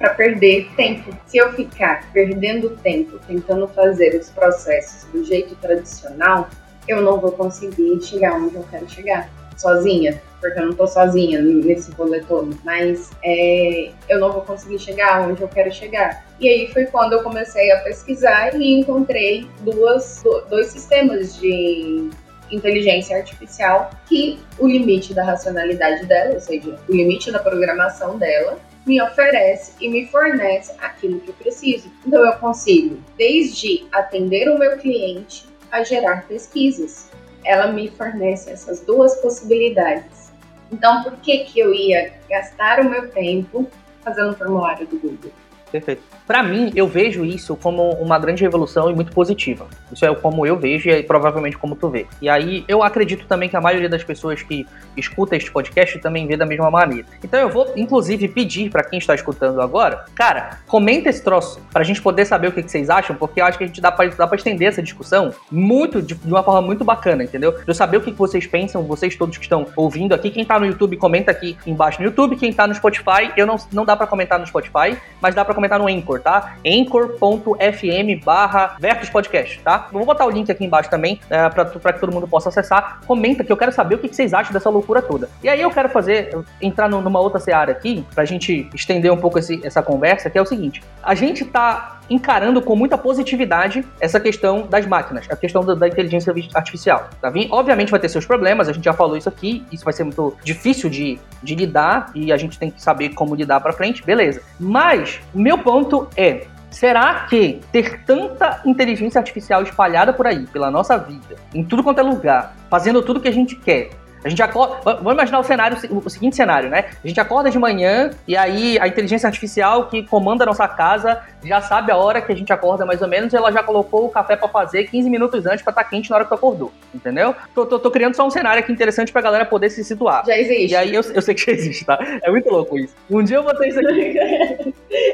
para perder tempo. Se eu ficar perdendo tempo tentando fazer os processos do jeito tradicional, eu não vou conseguir chegar onde eu quero chegar sozinha, porque eu não tô sozinha nesse rolê mas é, eu não vou conseguir chegar onde eu quero chegar. E aí foi quando eu comecei a pesquisar e encontrei duas, dois sistemas de inteligência artificial que o limite da racionalidade dela, ou seja, o limite da programação dela, me oferece e me fornece aquilo que eu preciso. Então eu consigo desde atender o meu cliente a gerar pesquisas ela me fornece essas duas possibilidades. Então, por que, que eu ia gastar o meu tempo fazendo um formulário do Google? Perfeito. Para mim, eu vejo isso como uma grande revolução e muito positiva. Isso é como eu vejo e é provavelmente como tu vê. E aí, eu acredito também que a maioria das pessoas que escuta este podcast também vê da mesma maneira. Então, eu vou, inclusive, pedir para quem está escutando agora, cara, comenta esse troço pra gente poder saber o que, que vocês acham, porque eu acho que a gente dá pra, dá estender essa discussão muito, de, de uma forma muito bacana, entendeu? De eu saber o que, que vocês pensam, vocês todos que estão ouvindo aqui. Quem tá no YouTube, comenta aqui embaixo no YouTube. Quem tá no Spotify, eu não, não dá para comentar no Spotify, mas dá pra comentar no Anchor, tá? anchor.fm barra Vertus Podcast, tá? vou botar o link aqui embaixo também, é, pra, pra que todo mundo possa acessar. Comenta que eu quero saber o que vocês acham dessa loucura toda. E aí eu quero fazer, entrar numa outra seara aqui, pra gente estender um pouco esse, essa conversa, que é o seguinte. A gente tá encarando com muita positividade essa questão das máquinas, a questão da, da inteligência artificial. Tá? Obviamente vai ter seus problemas, a gente já falou isso aqui, isso vai ser muito difícil de, de lidar e a gente tem que saber como lidar para frente, beleza. Mas o meu ponto é, Será que ter tanta inteligência artificial espalhada por aí, pela nossa vida, em tudo quanto é lugar, fazendo tudo que a gente quer, a gente acorda. Vamos imaginar o cenário, o seguinte cenário, né? A gente acorda de manhã e aí a inteligência artificial que comanda a nossa casa já sabe a hora que a gente acorda mais ou menos e ela já colocou o café para fazer 15 minutos antes para estar tá quente na hora que tu acordou. Entendeu? Tô, tô, tô, criando só um cenário aqui interessante pra galera poder se situar. Já existe. E aí eu, eu sei que já existe, tá? É muito louco isso. Um dia eu vou ter isso aqui. <laughs>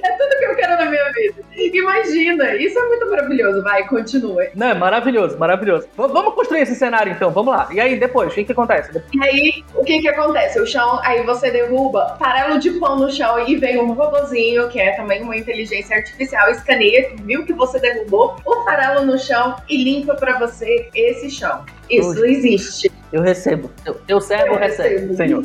Isso é muito maravilhoso. Vai, continua. Não, é maravilhoso, maravilhoso. V vamos construir esse cenário então, vamos lá. E aí depois, o que, que acontece? E aí, o que que acontece? O chão, aí você derruba farelo de pão no chão e vem um robozinho, que é também uma inteligência artificial, escaneia, viu que você derrubou o farelo no chão e limpa para você esse chão. Isso existe. Eu recebo. Eu, eu servo, eu recebo, recebo, senhor.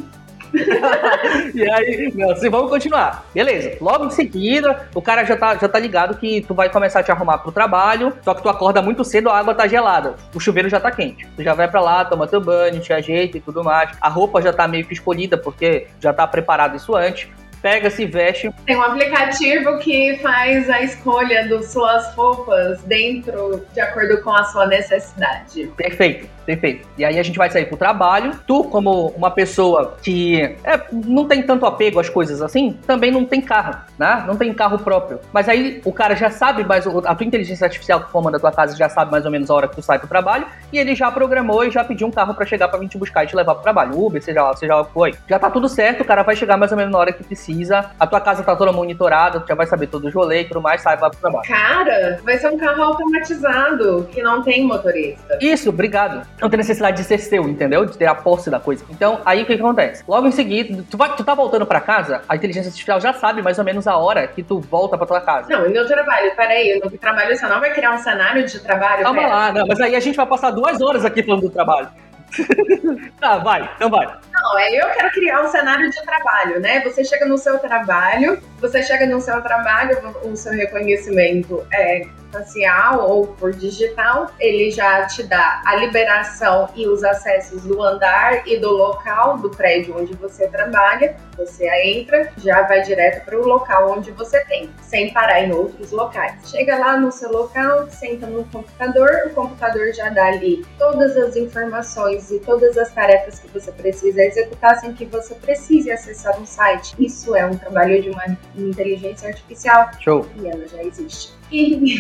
<laughs> e aí, não, assim, vamos continuar. Beleza. Logo em seguida, o cara já tá, já tá ligado que tu vai começar a te arrumar pro trabalho, só que tu acorda muito cedo, a água tá gelada. O chuveiro já tá quente. Tu já vai para lá, toma teu banho, te ajeita e tudo mais. A roupa já tá meio que escolhida, porque já tá preparado isso antes pega, se veste. Tem um aplicativo que faz a escolha das suas roupas dentro de acordo com a sua necessidade. Perfeito, perfeito. E aí a gente vai sair pro trabalho. Tu, como uma pessoa que é, não tem tanto apego às coisas assim, também não tem carro, né? Não tem carro próprio. Mas aí o cara já sabe mais, a tua inteligência artificial que comanda a tua casa já sabe mais ou menos a hora que tu sai pro trabalho e ele já programou e já pediu um carro para chegar para vir te buscar e te levar pro trabalho. Uber, seja lá, seja lá o que foi. Já tá tudo certo, o cara vai chegar mais ou menos na hora que precisa precisa. A tua casa tá toda monitorada, tu já vai saber todo o rolê e tudo mais, sai, vai pro trabalho. Cara, vai ser um carro automatizado, que não tem motorista. Isso, obrigado. Não tem necessidade de ser seu, entendeu? De ter a posse da coisa. Então, aí o que, que acontece? Logo em seguida, tu, vai, tu tá voltando pra casa, a inteligência artificial já sabe mais ou menos a hora que tu volta pra tua casa. Não, e meu trabalho, peraí, no trabalho você não vai criar um cenário de trabalho? Calma pera. lá, não, mas aí a gente vai passar duas horas aqui falando do trabalho. <laughs> tá, vai, então vai. Não, é eu quero criar um cenário de trabalho, né? Você chega no seu trabalho, você chega no seu trabalho, o seu reconhecimento é facial ou por digital, ele já te dá a liberação e os acessos do andar e do local do prédio onde você trabalha. Você entra, já vai direto para o local onde você tem, sem parar em outros locais. Chega lá no seu local, senta no computador, o computador já dá ali todas as informações e todas as tarefas que você precisa executar sem que você precise acessar um site. Isso é um trabalho de uma inteligência artificial. Show. E ela já existe. E,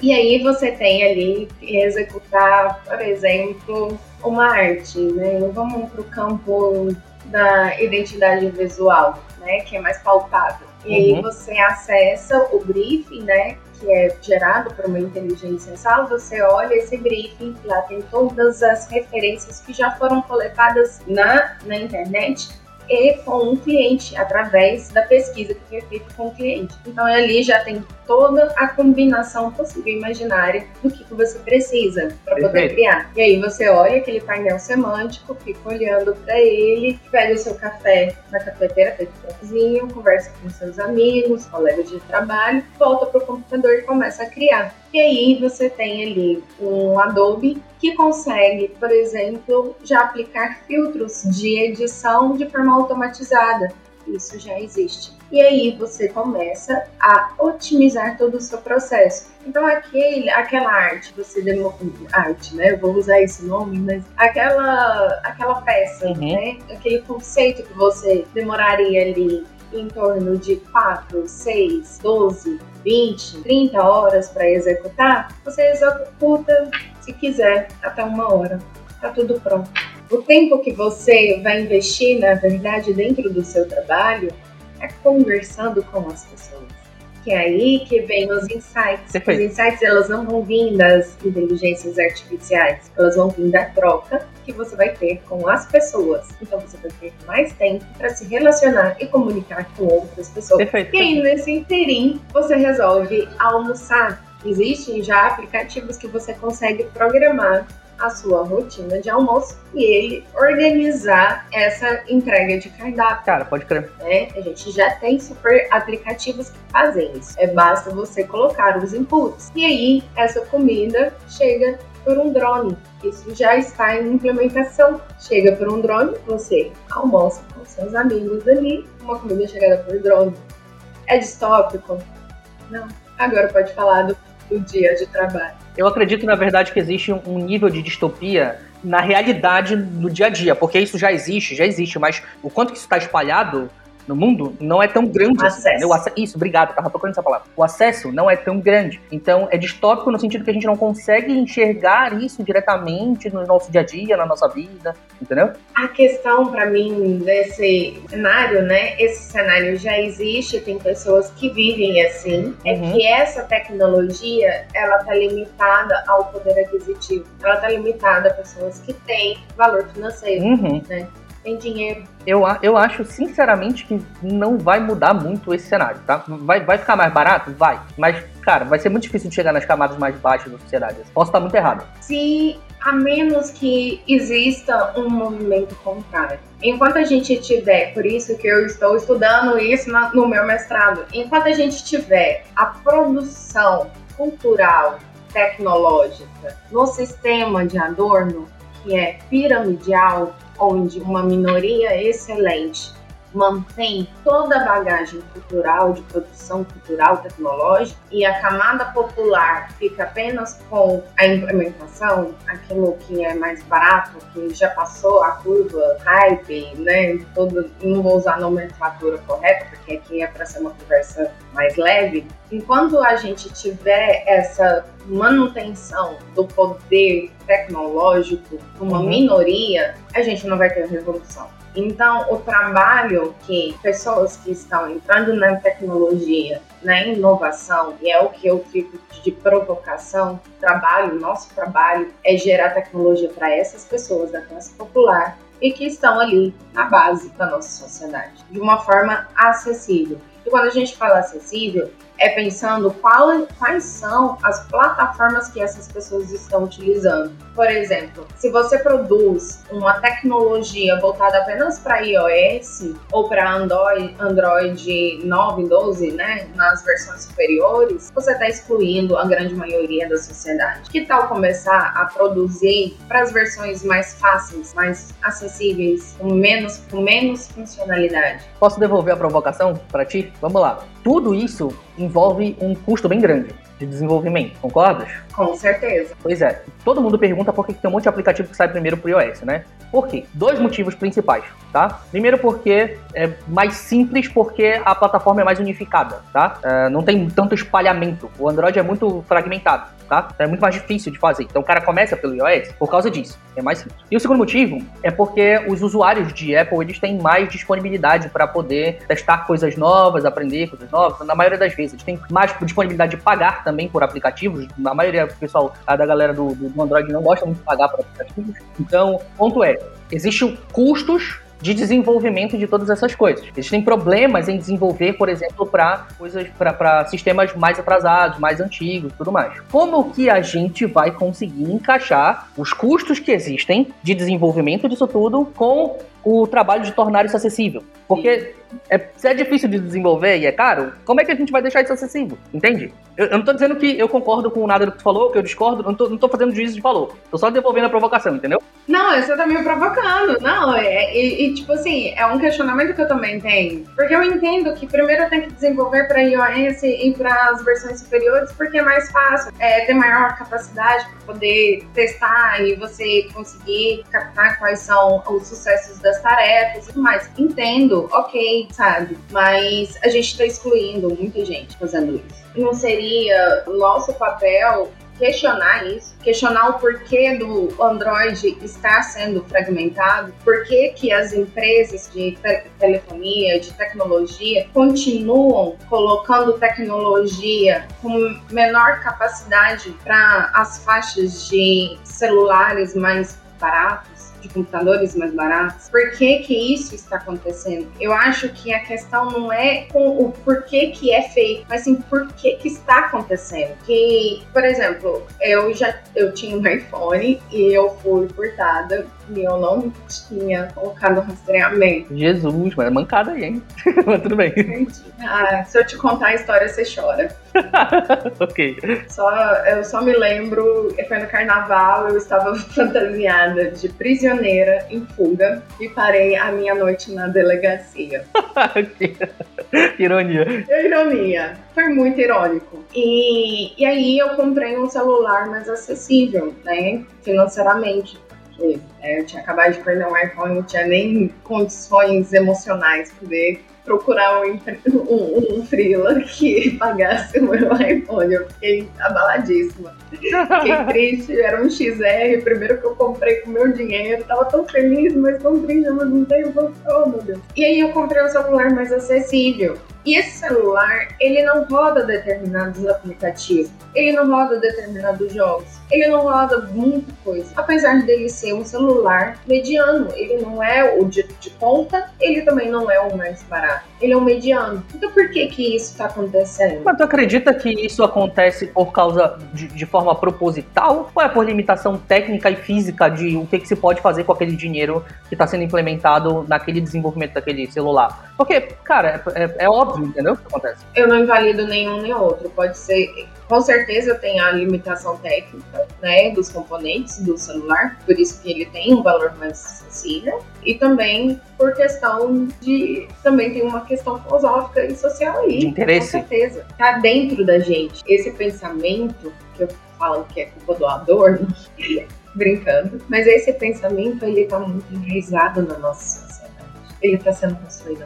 <laughs> e aí você tem ali que executar, por exemplo, uma arte, né? Vamos para o campo da identidade visual, né? Que é mais palpável. E uhum. aí você acessa o briefing, né? Que é gerado por uma inteligência sala, você olha esse briefing, lá tem todas as referências que já foram coletadas na, na internet e com um cliente, através da pesquisa que foi feita com o cliente. Então ali já tem toda a combinação possível imaginária do que, que você precisa para poder criar. E aí você olha aquele painel semântico, fica olhando para ele, pega o seu café na cafeteira, feito cafezinho, conversa com seus amigos, colegas de trabalho, volta para o computador e começa a criar. E aí você tem ali um Adobe que consegue, por exemplo, já aplicar filtros de edição de forma automatizada. Isso já existe. E aí você começa a otimizar todo o seu processo. Então aquele, aquela arte, você demo, arte, né? Eu vou usar esse nome, mas aquela, aquela peça, uhum. né? Aquele conceito que você demoraria ali em torno de 4, 6, 12, 20, 30 horas para executar, você executa, se quiser, até uma hora. Tá tudo pronto. O tempo que você vai investir, na verdade, dentro do seu trabalho é conversando com as pessoas que é aí que vem os insights. Perfeito. Os insights, elas não vão vir das inteligências artificiais, elas vão vir da troca que você vai ter com as pessoas. Então você vai ter mais tempo para se relacionar e comunicar com outras pessoas. Perfeito. E aí, nesse interim, você resolve almoçar. Existem já aplicativos que você consegue programar a sua rotina de almoço e ele organizar essa entrega de cardápio. Cara, pode crer. Né? A gente já tem super aplicativos que fazem isso. É basta você colocar os inputs. E aí, essa comida chega por um drone. Isso já está em implementação. Chega por um drone, você almoça com seus amigos ali, uma comida chegada por drone. É distópico? Não. Agora pode falar do, do dia de trabalho. Eu acredito, na verdade, que existe um nível de distopia na realidade do dia a dia, porque isso já existe, já existe, mas o quanto que isso está espalhado no mundo não é tão grande. Assim, acesso. Assim, Isso, obrigado, tava procurando essa palavra. O acesso não é tão grande. Então, é distópico no sentido que a gente não consegue enxergar isso diretamente no nosso dia a dia, na nossa vida, entendeu? A questão para mim desse cenário, né? Esse cenário já existe, tem pessoas que vivem assim, é uhum. que essa tecnologia, ela tá limitada ao poder aquisitivo. Ela tá limitada a pessoas que têm valor financeiro, uhum. né? Tem dinheiro eu, eu acho, sinceramente, que não vai mudar muito esse cenário, tá? Vai, vai ficar mais barato? Vai. Mas, cara, vai ser muito difícil de chegar nas camadas mais baixas da sociedade. Posso estar muito errado. Se, a menos que exista um movimento contrário. Enquanto a gente tiver, por isso que eu estou estudando isso no meu mestrado, enquanto a gente tiver a produção cultural, tecnológica no sistema de Adorno, que é piramidal, onde uma minoria excelente mantém toda a bagagem cultural, de produção cultural, tecnológica, e a camada popular fica apenas com a implementação, aquilo que é mais barato, que já passou a curva, hype, né? Todo, não vou usar a nomenclatura correta, porque aqui é para ser uma conversa mais leve. Enquanto a gente tiver essa manutenção do poder tecnológico uma uhum. minoria, a gente não vai ter revolução. Então, o trabalho que pessoas que estão entrando na tecnologia, na inovação, e é o que eu fico de provocação, trabalho, nosso trabalho é gerar tecnologia para essas pessoas da classe popular e que estão ali na base da nossa sociedade, de uma forma acessível. E quando a gente fala acessível, é pensando qual, quais são as plataformas que essas pessoas estão utilizando. Por exemplo, se você produz uma tecnologia voltada apenas para iOS ou para Android, Android 9, 12, né, nas versões superiores, você está excluindo a grande maioria da sociedade. Que tal começar a produzir para as versões mais fáceis, mais acessíveis, com menos, com menos funcionalidade? Posso devolver a provocação para ti? Vamos lá. Tudo isso envolve um custo bem grande de desenvolvimento, concordas? Com certeza. Pois é. Todo mundo pergunta por que tem um monte de aplicativo que sai primeiro pro iOS, né? Por quê? Dois motivos principais, tá? Primeiro porque é mais simples porque a plataforma é mais unificada, tá? É, não tem tanto espalhamento. O Android é muito fragmentado tá? Então é muito mais difícil de fazer. Então o cara começa pelo iOS por causa disso. É mais simples. E o segundo motivo é porque os usuários de Apple eles têm mais disponibilidade para poder testar coisas novas, aprender coisas novas. Na maioria das vezes, eles têm mais disponibilidade de pagar também por aplicativos. A maioria do pessoal da galera do, do Android não gosta muito de pagar por aplicativos. Então, ponto é, existem custos de desenvolvimento de todas essas coisas. Eles têm problemas em desenvolver, por exemplo, para coisas para sistemas mais atrasados, mais antigos, tudo mais. Como que a gente vai conseguir encaixar os custos que existem de desenvolvimento disso tudo com o trabalho de tornar isso acessível? Porque é, se é difícil de desenvolver e é caro, como é que a gente vai deixar isso acessível? Entende? Eu, eu não tô dizendo que eu concordo com nada do que tu falou, que eu discordo, tô, não tô fazendo juízo de falou. Tô só devolvendo a provocação, entendeu? Não, você tá me provocando. Não, é, e, e, tipo assim, é um questionamento que eu também tenho. Porque eu entendo que primeiro eu tenho que desenvolver para iOS e para as versões superiores, porque é mais fácil, é, ter maior capacidade poder testar e você conseguir captar quais são os sucessos das tarefas e tudo mais. Entendo, ok, sabe? Mas a gente tá excluindo muita gente fazendo isso. Não seria nosso papel questionar isso, questionar o porquê do Android estar sendo fragmentado, por que, que as empresas de te telefonia, de tecnologia, continuam colocando tecnologia com menor capacidade para as faixas de celulares mais baratos de computadores mais baratos. Por que que isso está acontecendo? Eu acho que a questão não é com o porquê que é feito, mas sim por que que está acontecendo. Que, por exemplo, eu já eu tinha um <laughs> iPhone e eu fui furtada e eu não tinha colocado rastreamento. Jesus, mas é mancada aí, hein? <laughs> mas tudo bem. Ah, se eu te contar a história, você chora. <laughs> ok. Só, eu só me lembro, foi no carnaval, eu estava <laughs> fantasiada de prisioneira em fuga e parei a minha noite na delegacia. ironia. Ironia. Foi muito irônico. E, e aí eu comprei um celular mais acessível, né? Financeiramente porque é, eu tinha acabado de perder um iPhone, não tinha nem condições emocionais poder procurar um, <laughs> um, um freela que <laughs> pagasse o meu iPhone. Eu fiquei abaladíssima. Fiquei <laughs> triste, era um XR, primeiro que eu comprei com meu dinheiro, tava tão feliz, mas tão triste, mas não tenho oh meu Deus. E aí eu comprei um celular mais acessível. E esse celular, ele não roda determinados aplicativos, ele não roda determinados jogos ele não roda muita coisa. Apesar dele ser um celular mediano, ele não é o de, de ponta, ele também não é o mais barato. Ele é um mediano. Então por que que isso está acontecendo? Mas tu acredita que isso acontece por causa de, de, forma proposital? Ou é por limitação técnica e física de o que, que se pode fazer com aquele dinheiro que está sendo implementado naquele desenvolvimento daquele celular? Porque, cara, é, é, é óbvio, entendeu o que acontece? Eu não invalido nenhum nem outro. Pode ser com certeza tem a limitação técnica, né, dos componentes do celular, por isso que ele tem um valor mais acessível, e também por questão de, também tem uma questão filosófica e social aí, de interesse. com certeza, tá dentro da gente. Esse pensamento que eu falo que é culpa do Adorno, <laughs> brincando, mas esse pensamento ele tá muito enraizado na nossa sociedade. Ele está sendo construído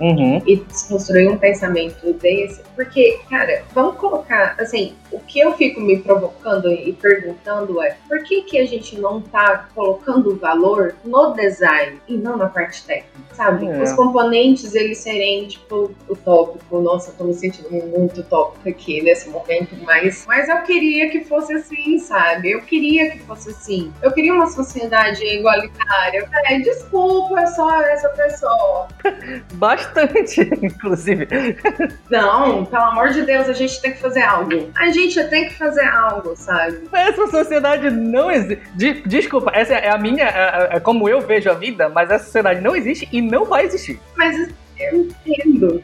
Uhum. E construir um pensamento desse. Porque, cara, vamos colocar, assim, o que eu fico me provocando e perguntando é por que, que a gente não tá colocando valor no design e não na parte técnica, sabe? É. Os componentes, eles serem, tipo, utópico. Nossa, tô me sentindo muito utópico aqui nesse momento, mas, mas eu queria que fosse assim, sabe? Eu queria que fosse assim. Eu queria uma sociedade igualitária. É, desculpa só essa pessoa. Basta <laughs> bastante, inclusive. Não, pelo amor de Deus, a gente tem que fazer algo. A gente tem que fazer algo, sabe? Essa sociedade não existe. De, desculpa, essa é a minha. É, é como eu vejo a vida, mas essa sociedade não existe e não vai existir. Mas eu entendo.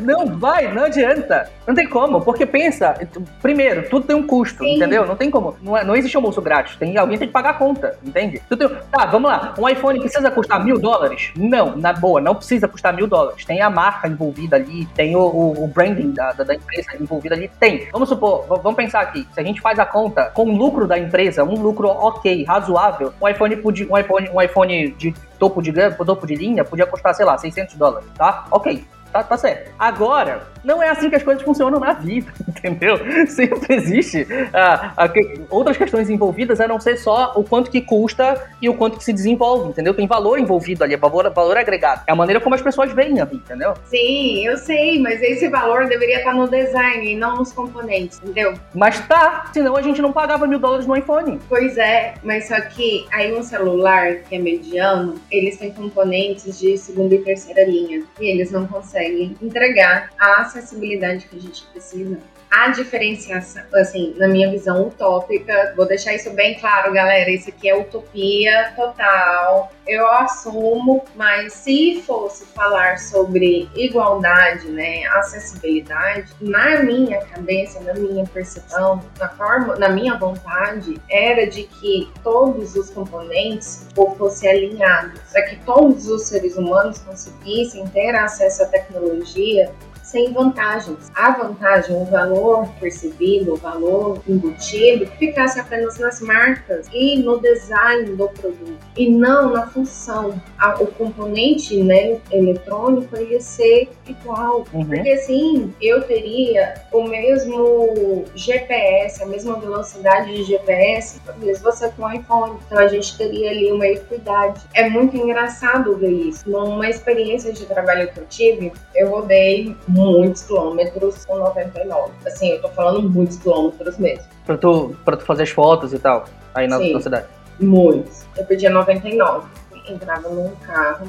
Não vai, não adianta. Não tem como, porque pensa, primeiro, tudo tem um custo, Sim. entendeu? Não tem como. Não, é, não existe almoço grátis. Tem, alguém tem que pagar a conta, entende? Tem, tá, vamos lá. Um iPhone precisa custar mil dólares? Não, na boa, não precisa custar mil dólares. Tem a marca envolvida ali, tem o, o, o branding da, da, da, empresa envolvida ali. Tem. Vamos supor, vamos pensar aqui. Se a gente faz a conta com o lucro da empresa, um lucro ok, razoável, um iPhone, um iPhone, um iPhone de topo de, topo de linha podia custar, sei lá, 600 dólares, tá? Ok, tá, tá certo. Agora, não é assim que as coisas funcionam na vida, <laughs> entendeu? Sempre existe ah, que, outras questões envolvidas a não ser só o quanto que custa e o quanto que se desenvolve, entendeu? Tem valor envolvido ali, é valor, valor agregado. É a maneira como as pessoas veem a vida, entendeu? Sim, eu sei, mas esse valor deveria estar no design e não nos componentes, entendeu? Mas tá, senão a gente não pagava mil dólares no iPhone. Pois é, mas só que aí um celular que é mediano, eles têm componentes de segunda e terceira linha e eles não conseguem consegue entregar a acessibilidade que a gente precisa. A diferenciação, assim, na minha visão utópica, vou deixar isso bem claro, galera, isso aqui é utopia total, eu assumo, mas se fosse falar sobre igualdade, né, acessibilidade, na minha cabeça, na minha percepção, na forma, na minha vontade, era de que todos os componentes fossem alinhados, para que todos os seres humanos conseguissem ter acesso à tecnologia sem vantagens. A vantagem, o valor percebido, o valor embutido, ficasse apenas nas marcas e no design do produto e não na função. O componente né, eletrônico ia ser igual. Uhum. Porque assim, eu teria o mesmo GPS, a mesma velocidade de GPS, talvez você com iPhone. Então a gente teria ali uma equidade. É muito engraçado ver isso. Numa experiência de trabalho que eu tive, eu rodei muitos quilômetros com 99. Assim, eu tô falando muitos quilômetros mesmo. Pra tu, pra tu fazer as fotos e tal, aí na, Sim, na cidade? Muitos. Eu pedia 99. Entrava num carro,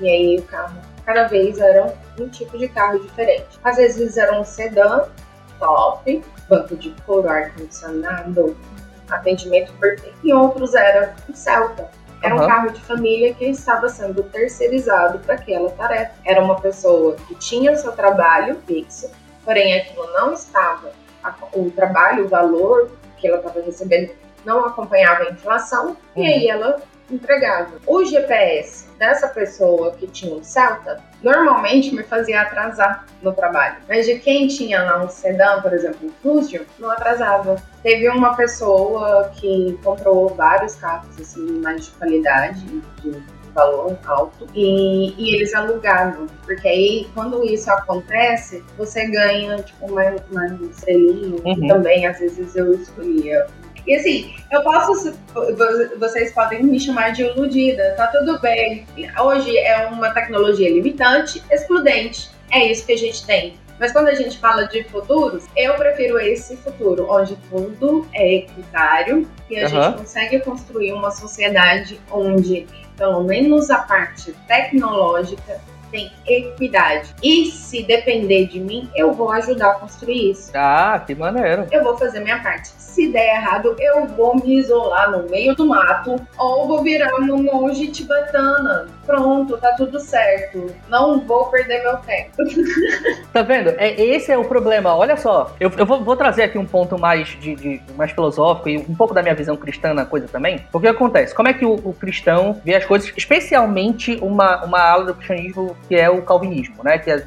e aí o carro, cada vez era um tipo de carro diferente. Às vezes era um sedã, top, banco de couro, ar-condicionado, atendimento perfeito. E outros era um Celta. Era uhum. um carro de família que estava sendo terceirizado para aquela tarefa. Era uma pessoa que tinha o seu trabalho fixo, porém aquilo não estava, o trabalho, o valor que ela estava recebendo não acompanhava a inflação, uhum. e aí ela entregava. O GPS dessa pessoa que tinha um Celta normalmente me fazia atrasar no trabalho. Mas de quem tinha lá um sedã, por exemplo, um Fusion, não atrasava. Teve uma pessoa que comprou vários carros assim, mais de qualidade, de valor alto e, e, eles alugavam. Porque aí, quando isso acontece, você ganha, tipo, uma, uma estrelinha. Uhum. Também, às vezes, eu escolhia e assim, eu posso. Vocês podem me chamar de iludida, tá tudo bem. Hoje é uma tecnologia limitante, excludente. É isso que a gente tem. Mas quando a gente fala de futuros, eu prefiro esse futuro, onde tudo é equitário e a uhum. gente consegue construir uma sociedade onde, pelo menos a parte tecnológica, tem equidade. E se depender de mim, eu vou ajudar a construir isso. Ah, que maneiro. Eu vou fazer minha parte. Se der errado, eu vou me isolar no meio do mato ou vou virar um monge tibetana. Pronto, tá tudo certo. Não vou perder meu tempo. <laughs> tá vendo? É, esse é o problema. Olha só, eu, eu vou, vou, trazer aqui um ponto mais de, de, mais filosófico e um pouco da minha visão cristã na coisa também. O que acontece? Como é que o, o cristão vê as coisas, especialmente uma, uma ala do cristianismo que é o calvinismo, né? Que é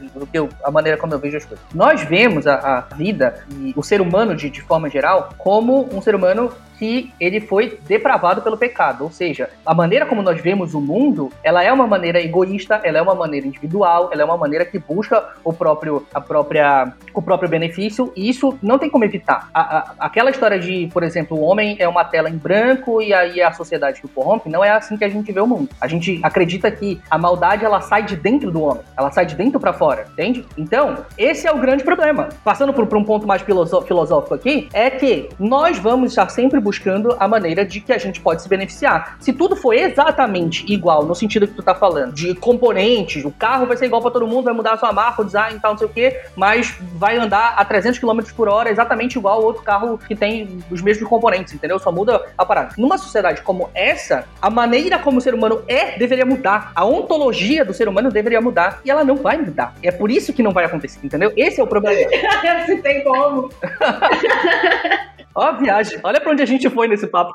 a maneira como eu vejo as coisas. Nós vemos a, a vida e o ser humano de, de forma geral como um ser humano que ele foi depravado pelo pecado. Ou seja, a maneira como nós vemos o mundo, ela é uma maneira egoísta, ela é uma maneira individual, ela é uma maneira que busca o próprio, a própria, o próprio benefício, e isso não tem como evitar. A, a, aquela história de, por exemplo, o homem é uma tela em branco e aí é a sociedade que o corrompe, não é assim que a gente vê o mundo. A gente acredita que a maldade ela sai de dentro do homem, ela sai de dentro para fora, entende? Então, esse é o grande problema. Passando por, por um ponto mais filosófico aqui, é que nós vamos estar sempre buscando a maneira de que a gente pode se beneficiar. Se tudo for exatamente igual, no sentido que tu tá falando, de componentes, o carro vai ser igual para todo mundo, vai mudar a sua marca, o design e tal, não sei o quê, mas vai andar a 300 km por hora exatamente igual ao outro carro que tem os mesmos componentes, entendeu? Só muda a parada. Numa sociedade como essa, a maneira como o ser humano é deveria mudar. A ontologia do ser humano deveria mudar e ela não vai mudar. É por isso que não vai acontecer, entendeu? Esse é o problema. <laughs> Se tem como. <laughs> Ó a viagem. Olha pra onde a gente foi nesse papo.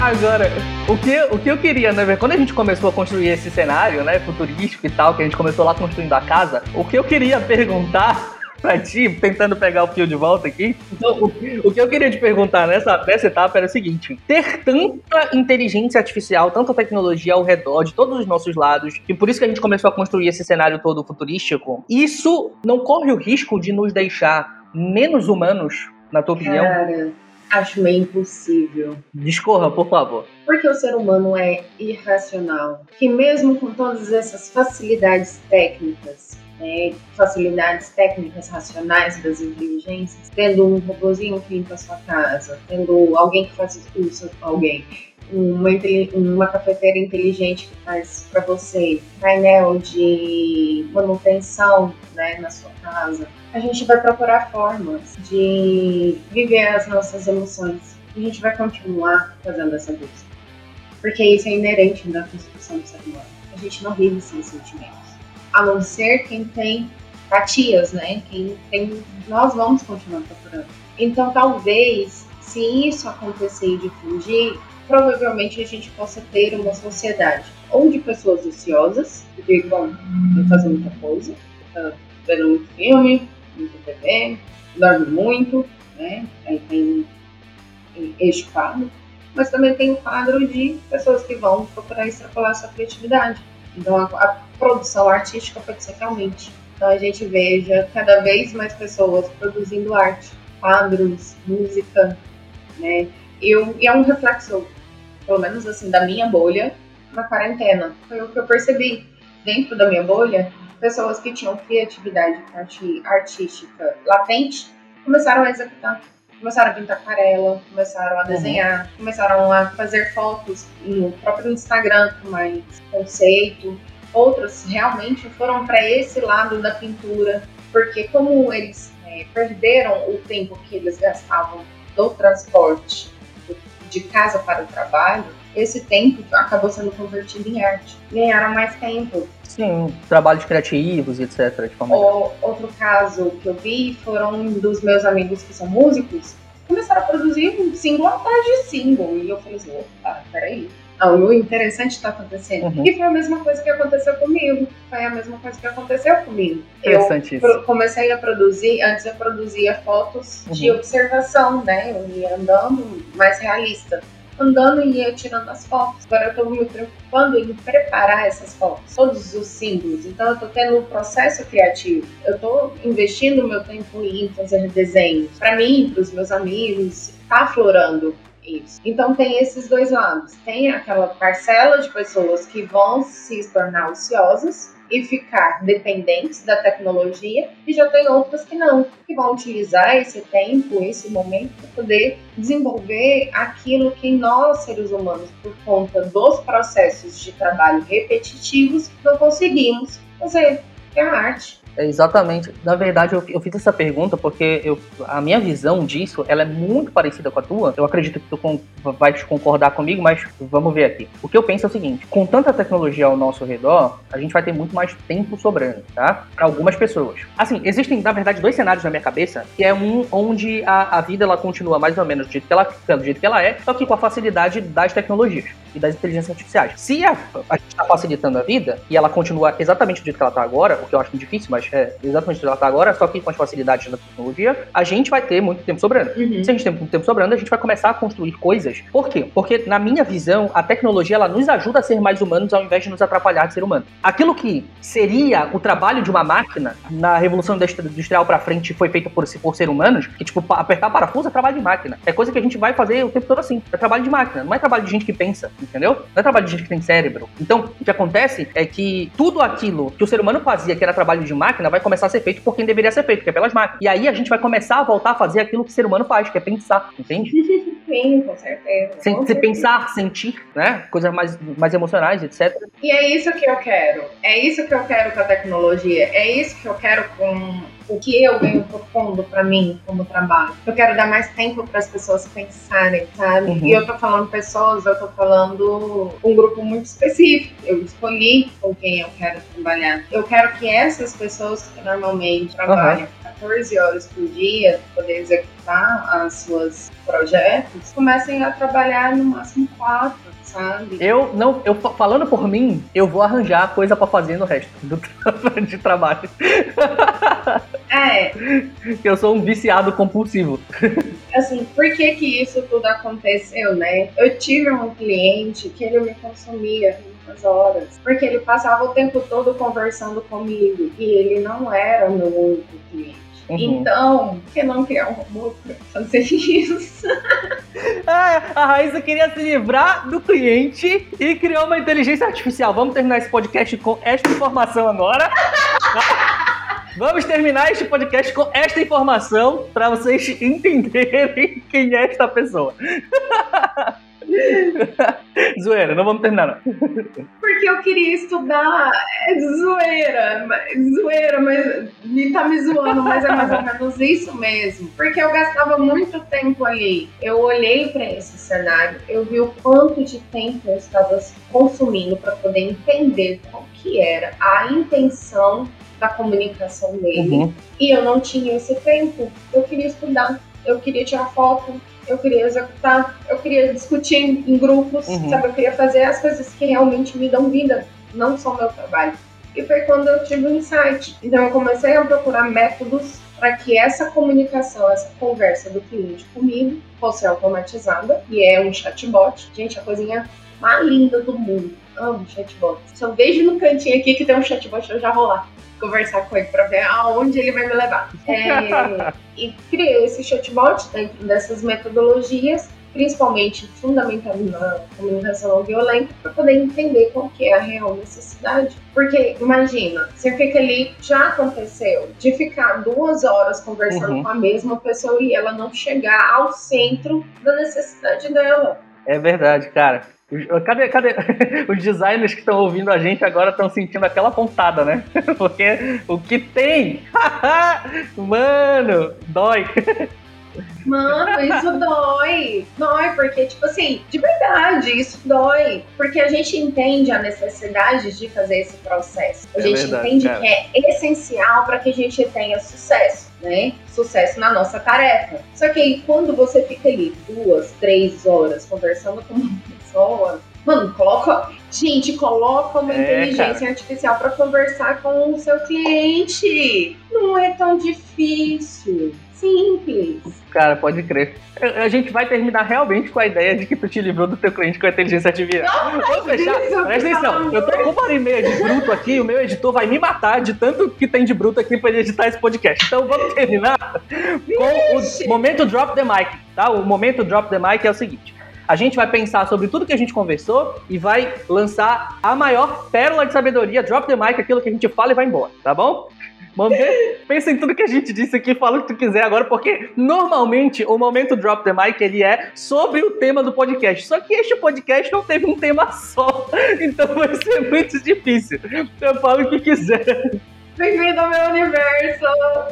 Agora, o que, o que eu queria, né, quando a gente começou a construir esse cenário, né, futurístico e tal, que a gente começou lá construindo a casa, o que eu queria perguntar pra ti, tentando pegar o fio de volta aqui. Então, o, o, que eu queria te perguntar nessa, nessa etapa era o seguinte: ter tanta inteligência artificial, tanta tecnologia ao redor de todos os nossos lados, e por isso que a gente começou a construir esse cenário todo futurístico, isso não corre o risco de nos deixar menos humanos, na tua opinião? Cara Acho meio impossível. Discorra, por favor. Porque o ser humano é irracional. Que mesmo com todas essas facilidades técnicas, né, facilidades técnicas racionais das inteligências, tendo um robôzinho que limpa a sua casa, tendo alguém que faz isso, alguém, uma, uma cafeteira inteligente que faz para você, painel de manutenção né, na sua casa, a gente vai procurar formas de viver as nossas emoções. A gente vai continuar fazendo essa busca. Porque isso é inerente da construção do ser humano. a gente não vive sem sentimentos. A não ser quem tem empatias, né? Quem tem, nós vamos continuar procurando. Então, talvez, se isso acontecer e difundir, provavelmente a gente possa ter uma sociedade ou de pessoas ociosas, que vão fazer muita coisa, tá vendo muito filme, muito TV, dorme muito, né? Aí tem este quadro, mas também tem o quadro de pessoas que vão procurar extrapolar sua criatividade. Então a, a produção artística pode ser realmente. Então a gente veja cada vez mais pessoas produzindo arte, quadros, música, né? Eu, e é um reflexo, pelo menos assim, da minha bolha na quarentena. Foi o que eu percebi. Dentro da minha bolha, pessoas que tinham criatividade artística latente começaram a executar começaram a pintar aquarela, começaram a uhum. desenhar, uhum. começaram a fazer fotos no próprio Instagram com mais conceito. Outros realmente foram para esse lado da pintura, porque como eles é, perderam o tempo que eles gastavam do transporte de casa para o trabalho, esse tempo acabou sendo convertido em arte. Ganharam mais tempo. Sim, trabalhos criativos, etc. De forma o, outro caso que eu vi foram dos meus amigos que são músicos, começaram a produzir um single atrás de single. E eu falei assim, opa, peraí. Algo interessante está acontecendo. Uhum. E foi a mesma coisa que aconteceu comigo. Foi a mesma coisa que aconteceu comigo. Interessante eu comecei a produzir, antes eu produzia fotos uhum. de observação, né? Eu ia andando mais realista andando e ia tirando as fotos. Agora eu estou me preocupando em preparar essas fotos, todos os símbolos. Então eu estou tendo um processo criativo. Eu estou investindo meu tempo em fazer desenhos para mim, para os meus amigos. Está aflorando isso. Então tem esses dois lados. Tem aquela parcela de pessoas que vão se tornar ociosas e ficar dependentes da tecnologia, e já tem outras que não, que vão utilizar esse tempo, esse momento, para poder desenvolver aquilo que nós, seres humanos, por conta dos processos de trabalho repetitivos, não conseguimos fazer, que é a arte. É exatamente. Na verdade, eu, eu, fiz essa pergunta porque eu, a minha visão disso ela é muito parecida com a tua. Eu acredito que tu com, vai concordar comigo, mas vamos ver aqui. O que eu penso é o seguinte: com tanta tecnologia ao nosso redor, a gente vai ter muito mais tempo sobrando, tá? Para algumas pessoas. Assim, existem, na verdade, dois cenários na minha cabeça, que é um onde a, a vida ela continua mais ou menos do jeito, que ela, do jeito que ela é, só que com a facilidade das tecnologias e das inteligências artificiais. Se a, a gente está facilitando a vida e ela continua exatamente do jeito que ela está agora, o que eu acho difícil, mas é exatamente do jeito que ela está agora, só que com as facilidades da tecnologia, a gente vai ter muito tempo sobrando. Uhum. Se a gente tem muito tempo sobrando, a gente vai começar a construir coisas. Por quê? Porque, na minha visão, a tecnologia ela nos ajuda a ser mais humanos ao invés de nos atrapalhar de ser humano. Aquilo que seria o trabalho de uma máquina na Revolução Industrial para frente foi feito por, por ser humanos, que, tipo, apertar parafuso é trabalho de máquina. É coisa que a gente vai fazer o tempo todo assim. É trabalho de máquina, não é trabalho de gente que pensa entendeu? Não é trabalho de gente que tem cérebro. Então, o que acontece é que tudo aquilo que o ser humano fazia, que era trabalho de máquina, vai começar a ser feito por quem deveria ser feito, que é pelas máquinas. E aí a gente vai começar a voltar a fazer aquilo que o ser humano faz, que é pensar, entende? Sim, com certeza. Sem, com certeza. pensar, sentir, né? Coisas mais, mais emocionais, etc. E é isso que eu quero. É isso que eu quero com a tecnologia. É isso que eu quero com o que eu venho propondo para mim como trabalho. Eu quero dar mais tempo para as pessoas pensarem, sabe? Uhum. E eu tô falando pessoas, eu tô falando um grupo muito específico. Eu escolhi com quem eu quero trabalhar. Eu quero que essas pessoas que normalmente trabalham uhum. 14 horas por dia, poder executar as suas projetos, comecem a trabalhar no máximo quatro sabe? Eu não, eu falando por mim, eu vou arranjar coisa para fazer no resto do <laughs> de trabalho. É. Eu sou um viciado compulsivo. Assim, por que que isso tudo aconteceu, né? Eu tive um cliente que ele me consumia muitas horas, porque ele passava o tempo todo conversando comigo e ele não era o meu único cliente. Uhum. Então, por que não criar um robô pra fazer <laughs> isso? ah, a Raíssa queria se livrar do cliente e criou uma inteligência artificial. Vamos terminar esse podcast com esta informação agora. Vamos terminar este podcast com esta informação para vocês <laughs> entenderem quem é esta pessoa. <laughs> <laughs> zoeira, não vamos terminar, não. Porque eu queria estudar. É zoeira. Zoeira, mas me tá me zoando, mas é mais ou menos isso mesmo. Porque eu gastava muito tempo ali. Eu olhei para esse cenário, eu vi o quanto de tempo eu estava consumindo para poder entender qual que era a intenção da comunicação dele. Uhum. E eu não tinha esse tempo. Eu queria estudar, eu queria tirar foto, eu queria executar, eu queria discutir em grupos, uhum. sabe? Eu queria fazer as coisas que realmente me dão vida, não só o meu trabalho. E foi quando eu tive um insight. Então eu comecei a procurar métodos para que essa comunicação, essa conversa do cliente comigo fosse automatizada, e é um chatbot. Gente, a coisinha mais linda do mundo. Amo chatbot. Só vejo no cantinho aqui que tem um chatbot, eu já vou lá conversar com ele para ver aonde ele vai me levar. <laughs> É, e criei esse chatbot dentro dessas metodologias, principalmente fundamentando a comunicação não violenta, para poder entender qual que é a real necessidade. Porque imagina, você fica ali, já aconteceu, de ficar duas horas conversando uhum. com a mesma pessoa e ela não chegar ao centro da necessidade dela. É verdade, cara. Cadê, cadê? <laughs> Os designers que estão ouvindo a gente agora estão sentindo aquela pontada, né? <laughs> Porque o que tem? <laughs> Mano, dói. Mano, isso dói. Dói, porque, tipo assim, de verdade, isso dói. Porque a gente entende a necessidade de fazer esse processo. A é gente verdade, entende cara. que é essencial para que a gente tenha sucesso. Né? Sucesso na nossa tarefa. Só que aí, quando você fica ali duas, três horas conversando com uma <laughs> pessoa, mano, coloca. Gente, coloca uma é, inteligência cara. artificial para conversar com o seu cliente. Não é tão difícil simples. Cara, pode crer. A gente vai terminar realmente com a ideia de que tu te livrou do teu cliente com a inteligência artificial. Vamos fechar? Presta atenção. Eu tô com uma hora e meia de bruto aqui, o meu editor vai me matar de tanto que tem de bruto aqui pra ele editar esse podcast. Então vamos terminar com o momento drop the mic, tá? O momento drop the mic é o seguinte. A gente vai pensar sobre tudo que a gente conversou e vai lançar a maior pérola de sabedoria, drop the mic, aquilo que a gente fala e vai embora, tá bom? Vamos? Pensa em tudo que a gente disse aqui, fala o que tu quiser agora, porque normalmente o momento Drop the Mic ele é sobre o tema do podcast. Só que este podcast não teve um tema só, <laughs> então vai ser muito difícil. Então fala o que quiser. Bem-vindo ao meu universo.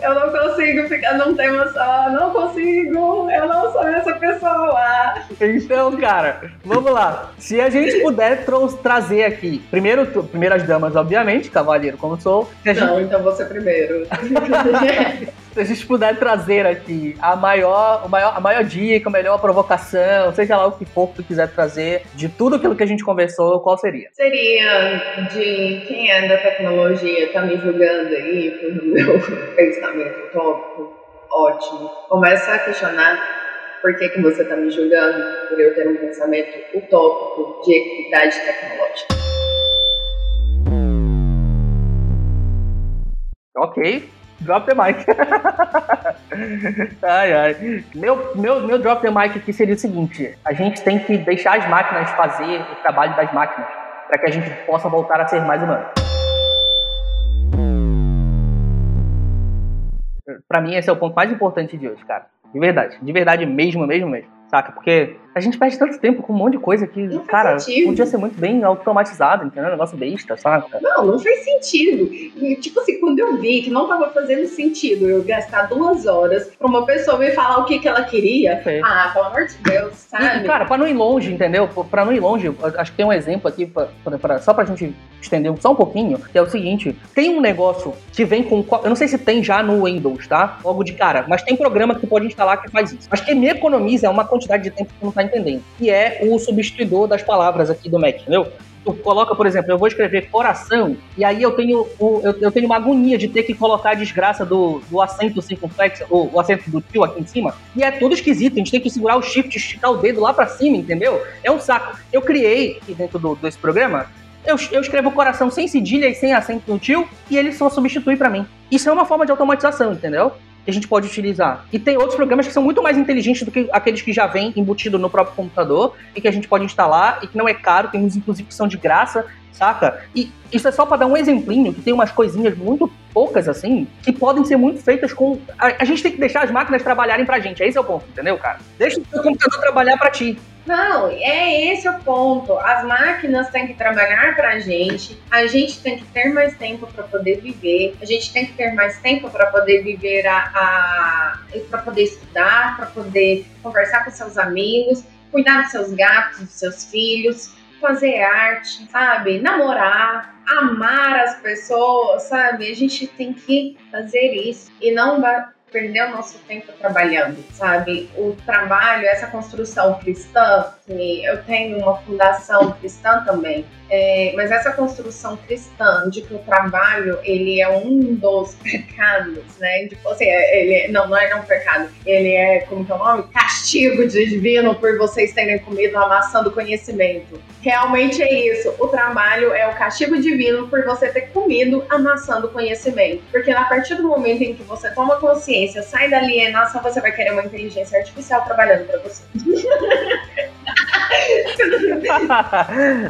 Eu não consigo ficar num tema só. Não consigo. Eu não sou essa pessoa. Então, cara, vamos lá. Se a gente puder trazer aqui, primeiro, primeiras damas, obviamente, cavaleiro como sou. Gente... Não, então você primeiro. <laughs> se a gente puder trazer aqui a maior, o maior, a maior dica, a melhor provocação, seja lá o que for que tu quiser trazer, de tudo aquilo que a gente conversou, qual seria? Seria de quem é da tecnologia, tá me julgando aí pelo <laughs> meu pensamento utópico. Ótimo. Começa a questionar por que, que você tá me julgando por eu ter um pensamento utópico de equidade tecnológica. Ok, Drop the mic. <laughs> ai, ai. Meu, meu, meu drop the mic aqui seria o seguinte: a gente tem que deixar as máquinas fazer o trabalho das máquinas para que a gente possa voltar a ser mais humano. Para mim, esse é o ponto mais importante de hoje, cara. De verdade. De verdade mesmo, mesmo, mesmo saca? Porque a gente perde tanto tempo com um monte de coisa que, não cara, podia ser muito bem automatizado, entendeu? Um negócio besta, saca? Não, não faz sentido. E, tipo assim, quando eu vi que não tava fazendo sentido eu gastar duas horas pra uma pessoa me falar o que, que ela queria, ah, pelo amor de Deus, sabe? E, cara, pra não ir longe, entendeu? Pra não ir longe, acho que tem um exemplo aqui, pra, pra, pra, só pra gente estender só um pouquinho, que é o seguinte: tem um negócio que vem com. Eu não sei se tem já no Windows, tá? Logo de cara, mas tem programa que tu pode instalar que faz isso. Mas que me economiza uma quantidade de tempo que não tá entendendo. Que é o substituidor das palavras aqui do Mac, entendeu? tu coloca, por exemplo, eu vou escrever coração, e aí eu tenho, eu, eu, tenho uma agonia de ter que colocar a desgraça do, do acento circunflexo, ou o acento do tio aqui em cima, e é tudo esquisito, a gente tem que segurar o shift, esticar o dedo lá para cima, entendeu? É um saco. Eu criei aqui dentro do, desse programa eu, eu escrevo coração sem cedilha e sem acento no tio e ele só substitui para mim. Isso é uma forma de automatização, entendeu? Que a gente pode utilizar. E tem outros programas que são muito mais inteligentes do que aqueles que já vêm embutido no próprio computador e que a gente pode instalar e que não é caro, tem uns inclusive que são de graça, saca? E isso é só para dar um exemplinho, que tem umas coisinhas muito poucas assim, que podem ser muito feitas com. A, gente tem que deixar as máquinas trabalharem pra gente. Esse é o ponto, entendeu, cara? Deixa o seu computador trabalhar para ti. Não, é esse o ponto. As máquinas têm que trabalhar para a gente, a gente tem que ter mais tempo para poder viver, a gente tem que ter mais tempo para poder viver a, a para poder estudar, para poder conversar com seus amigos, cuidar dos seus gatos, dos seus filhos, fazer arte, sabe? Namorar, amar as pessoas, sabe? A gente tem que fazer isso e não perder o nosso tempo trabalhando, sabe? O trabalho, essa construção cristã, que eu tenho uma fundação cristã também, é, mas essa construção cristã de que o trabalho ele é um dos <laughs> pecados, né? Tipo assim, ele não, não é um pecado, ele é como que é o nome? Castigo divino por vocês terem comido a maçã do conhecimento. Realmente é isso. O trabalho é o castigo divino por você ter comido a maçã do conhecimento, porque a partir do momento em que você toma consciência, sai da alienação, você vai querer uma inteligência artificial trabalhando para você. <laughs>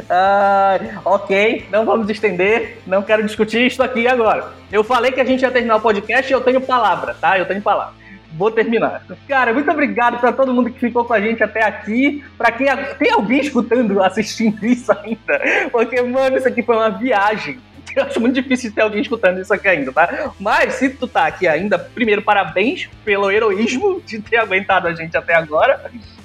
ah, ok, não vamos estender, não quero discutir isso aqui agora. Eu falei que a gente ia terminar o podcast e eu tenho palavra, tá? Eu tenho palavra. Vou terminar. Cara, muito obrigado para todo mundo que ficou com a gente até aqui. Para quem tem alguém escutando, assistindo <laughs> isso ainda, porque mano, isso aqui foi uma viagem. <laughs> Eu acho muito difícil ter alguém escutando isso aqui ainda, tá? Mas se tu tá aqui ainda, primeiro, parabéns pelo heroísmo de ter aguentado a gente até agora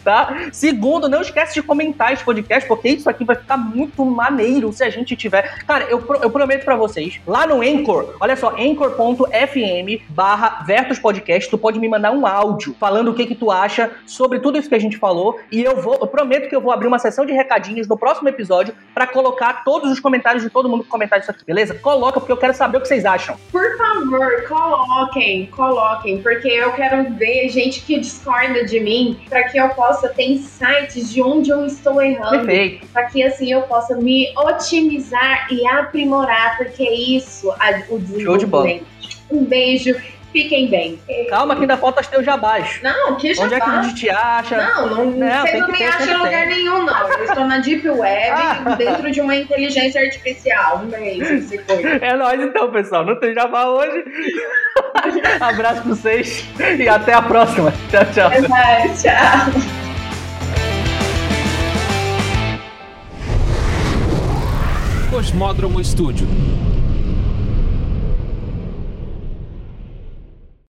tá? Segundo, não esquece de comentar esse podcast, porque isso aqui vai ficar muito maneiro se a gente tiver. Cara, eu, eu prometo para vocês, lá no Anchor, olha só, anchor.fm barra Vertus Podcast, tu pode me mandar um áudio falando o que que tu acha sobre tudo isso que a gente falou, e eu vou, eu prometo que eu vou abrir uma sessão de recadinhos no próximo episódio para colocar todos os comentários de todo mundo que comentar isso aqui, beleza? Coloca, porque eu quero saber o que vocês acham. Por favor, coloquem, coloquem, porque eu quero ver gente que discorda de mim, para que eu possa possa ter insights de onde eu estou errando. Para que assim eu possa me otimizar e aprimorar, porque é isso a, o desenvolvimento. Show de bola. Um beijo. Fiquem bem. Calma, que ainda falta os teus jabás. Não, que jabá? Onde é que a gente te acha? Não, não, não você não me acha em lugar tem. nenhum, não. Eu estou na Deep Web, <laughs> ah. dentro de uma inteligência artificial. Um beijo, se foi. <laughs> É nóis então, pessoal. Não tem jabá hoje. <laughs> Abraço pra vocês e até a próxima. Tchau, tchau. É tchau. Cosmódromo Estúdio.